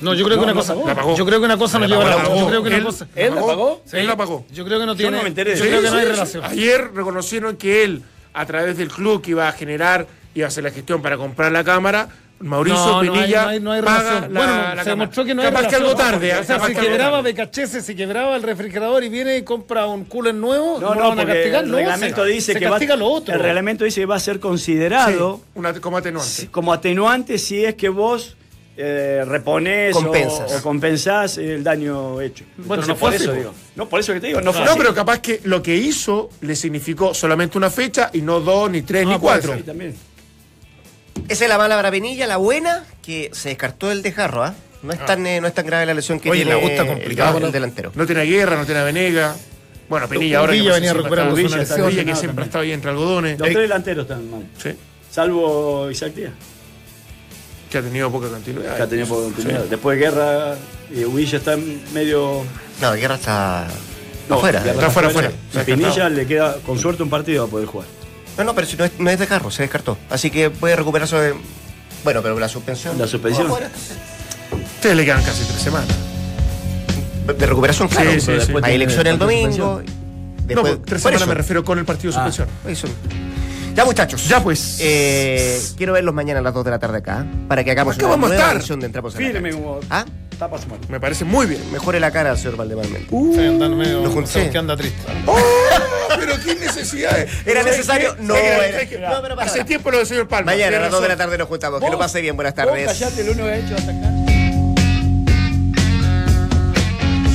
No, yo creo No, que una no cosa. La pagó. Yo creo que una cosa no lleva a la pagó. otra. Yo creo que una Él- cosa. ¿Él la pagó? Él la pagó. Yo creo que no Yo tiene. no me enteré de yo eso. creo que no hay Sí, sí, relación. Ayer reconocieron que él, a través del club que iba a generar, iba a hacer la gestión para comprar la cámara, Mauricio No, no hay- Pinilla no hay, no hay paga relación. la, bueno, la se demostró que no hay Capaz que relación. algo tarde. ¿eh? O sea, que algo quebraba. BKHS, si quebraba el refrigerador y viene y compra un cooler nuevo, No, no, no, van a porque castigar. el no, reglamento se, dice se que va, castiga lo otro. el reglamento dice que va a ser considerado Sí, una, como atenuante. si- como atenuante si es que vos eh, reponés o- Compensas. O, compensás el daño hecho. Bueno, Entonces, no fue por así, eso digo. No, por eso que te digo, no fue No, así. pero capaz que lo que hizo le significó solamente una fecha y no dos, ni tres, No, ni cuatro. Sí, también. Esa es la mala para Pinilla, la buena, que se descartó el desgarro, ¿ah? No es tan, eh, no es tan grave la lesión que Oye, tiene la gusta el- complicado, el, ¿no? delantero. No tiene guerra, no tiene Venega. Bueno, Penilla ahora que Villa sé venía recuperando Villa, que siempre también. ha estado ahí entre algodones. Los tres delanteros están mal. Sí, Salvo Isaac Díaz, que ha tenido poca continuidad. que ha tenido poca continuidad. Después de guerra, eh, Villa está medio. No, Guerra está No, afuera. Guerra Está fuera, fuera. A Pinilla le queda, con suerte, un partido a poder jugar. No, no, pero si no es, no es desgarro, se descartó. Así que puede recuperarse. de- Bueno, pero la suspensión. La suspensión. Ustedes le quedan casi tres semanas. De recuperación, claro. Sí, sí, sí. después Hay elecciones el domingo. no, Después, pues, tres semanas me refiero con el partido de Ah. suspensión. Eso. Ya, muchachos. Ya, pues. Eh, quiero verlos mañana a las 2 de la tarde acá. Para que hagamos una vamos a estar. edición de Entramos a la Firme Cancha. ¿Ah? tapas muertas. Me parece muy bien. Mejore la cara, señor Valdemar Méndez. Sí, anda medio- Lo junté. que anda triste. ¡Oh! Pero qué necesidad. ¿Era necesario? No, era- ¿sabes qué? no, pero para, Hace para. tiempo lo del señor Palma. Mañana a las 2 de la tarde nos juntamos. Que lo pase bien. Buenas tardes. callate, lo único que ha hecho hasta acá.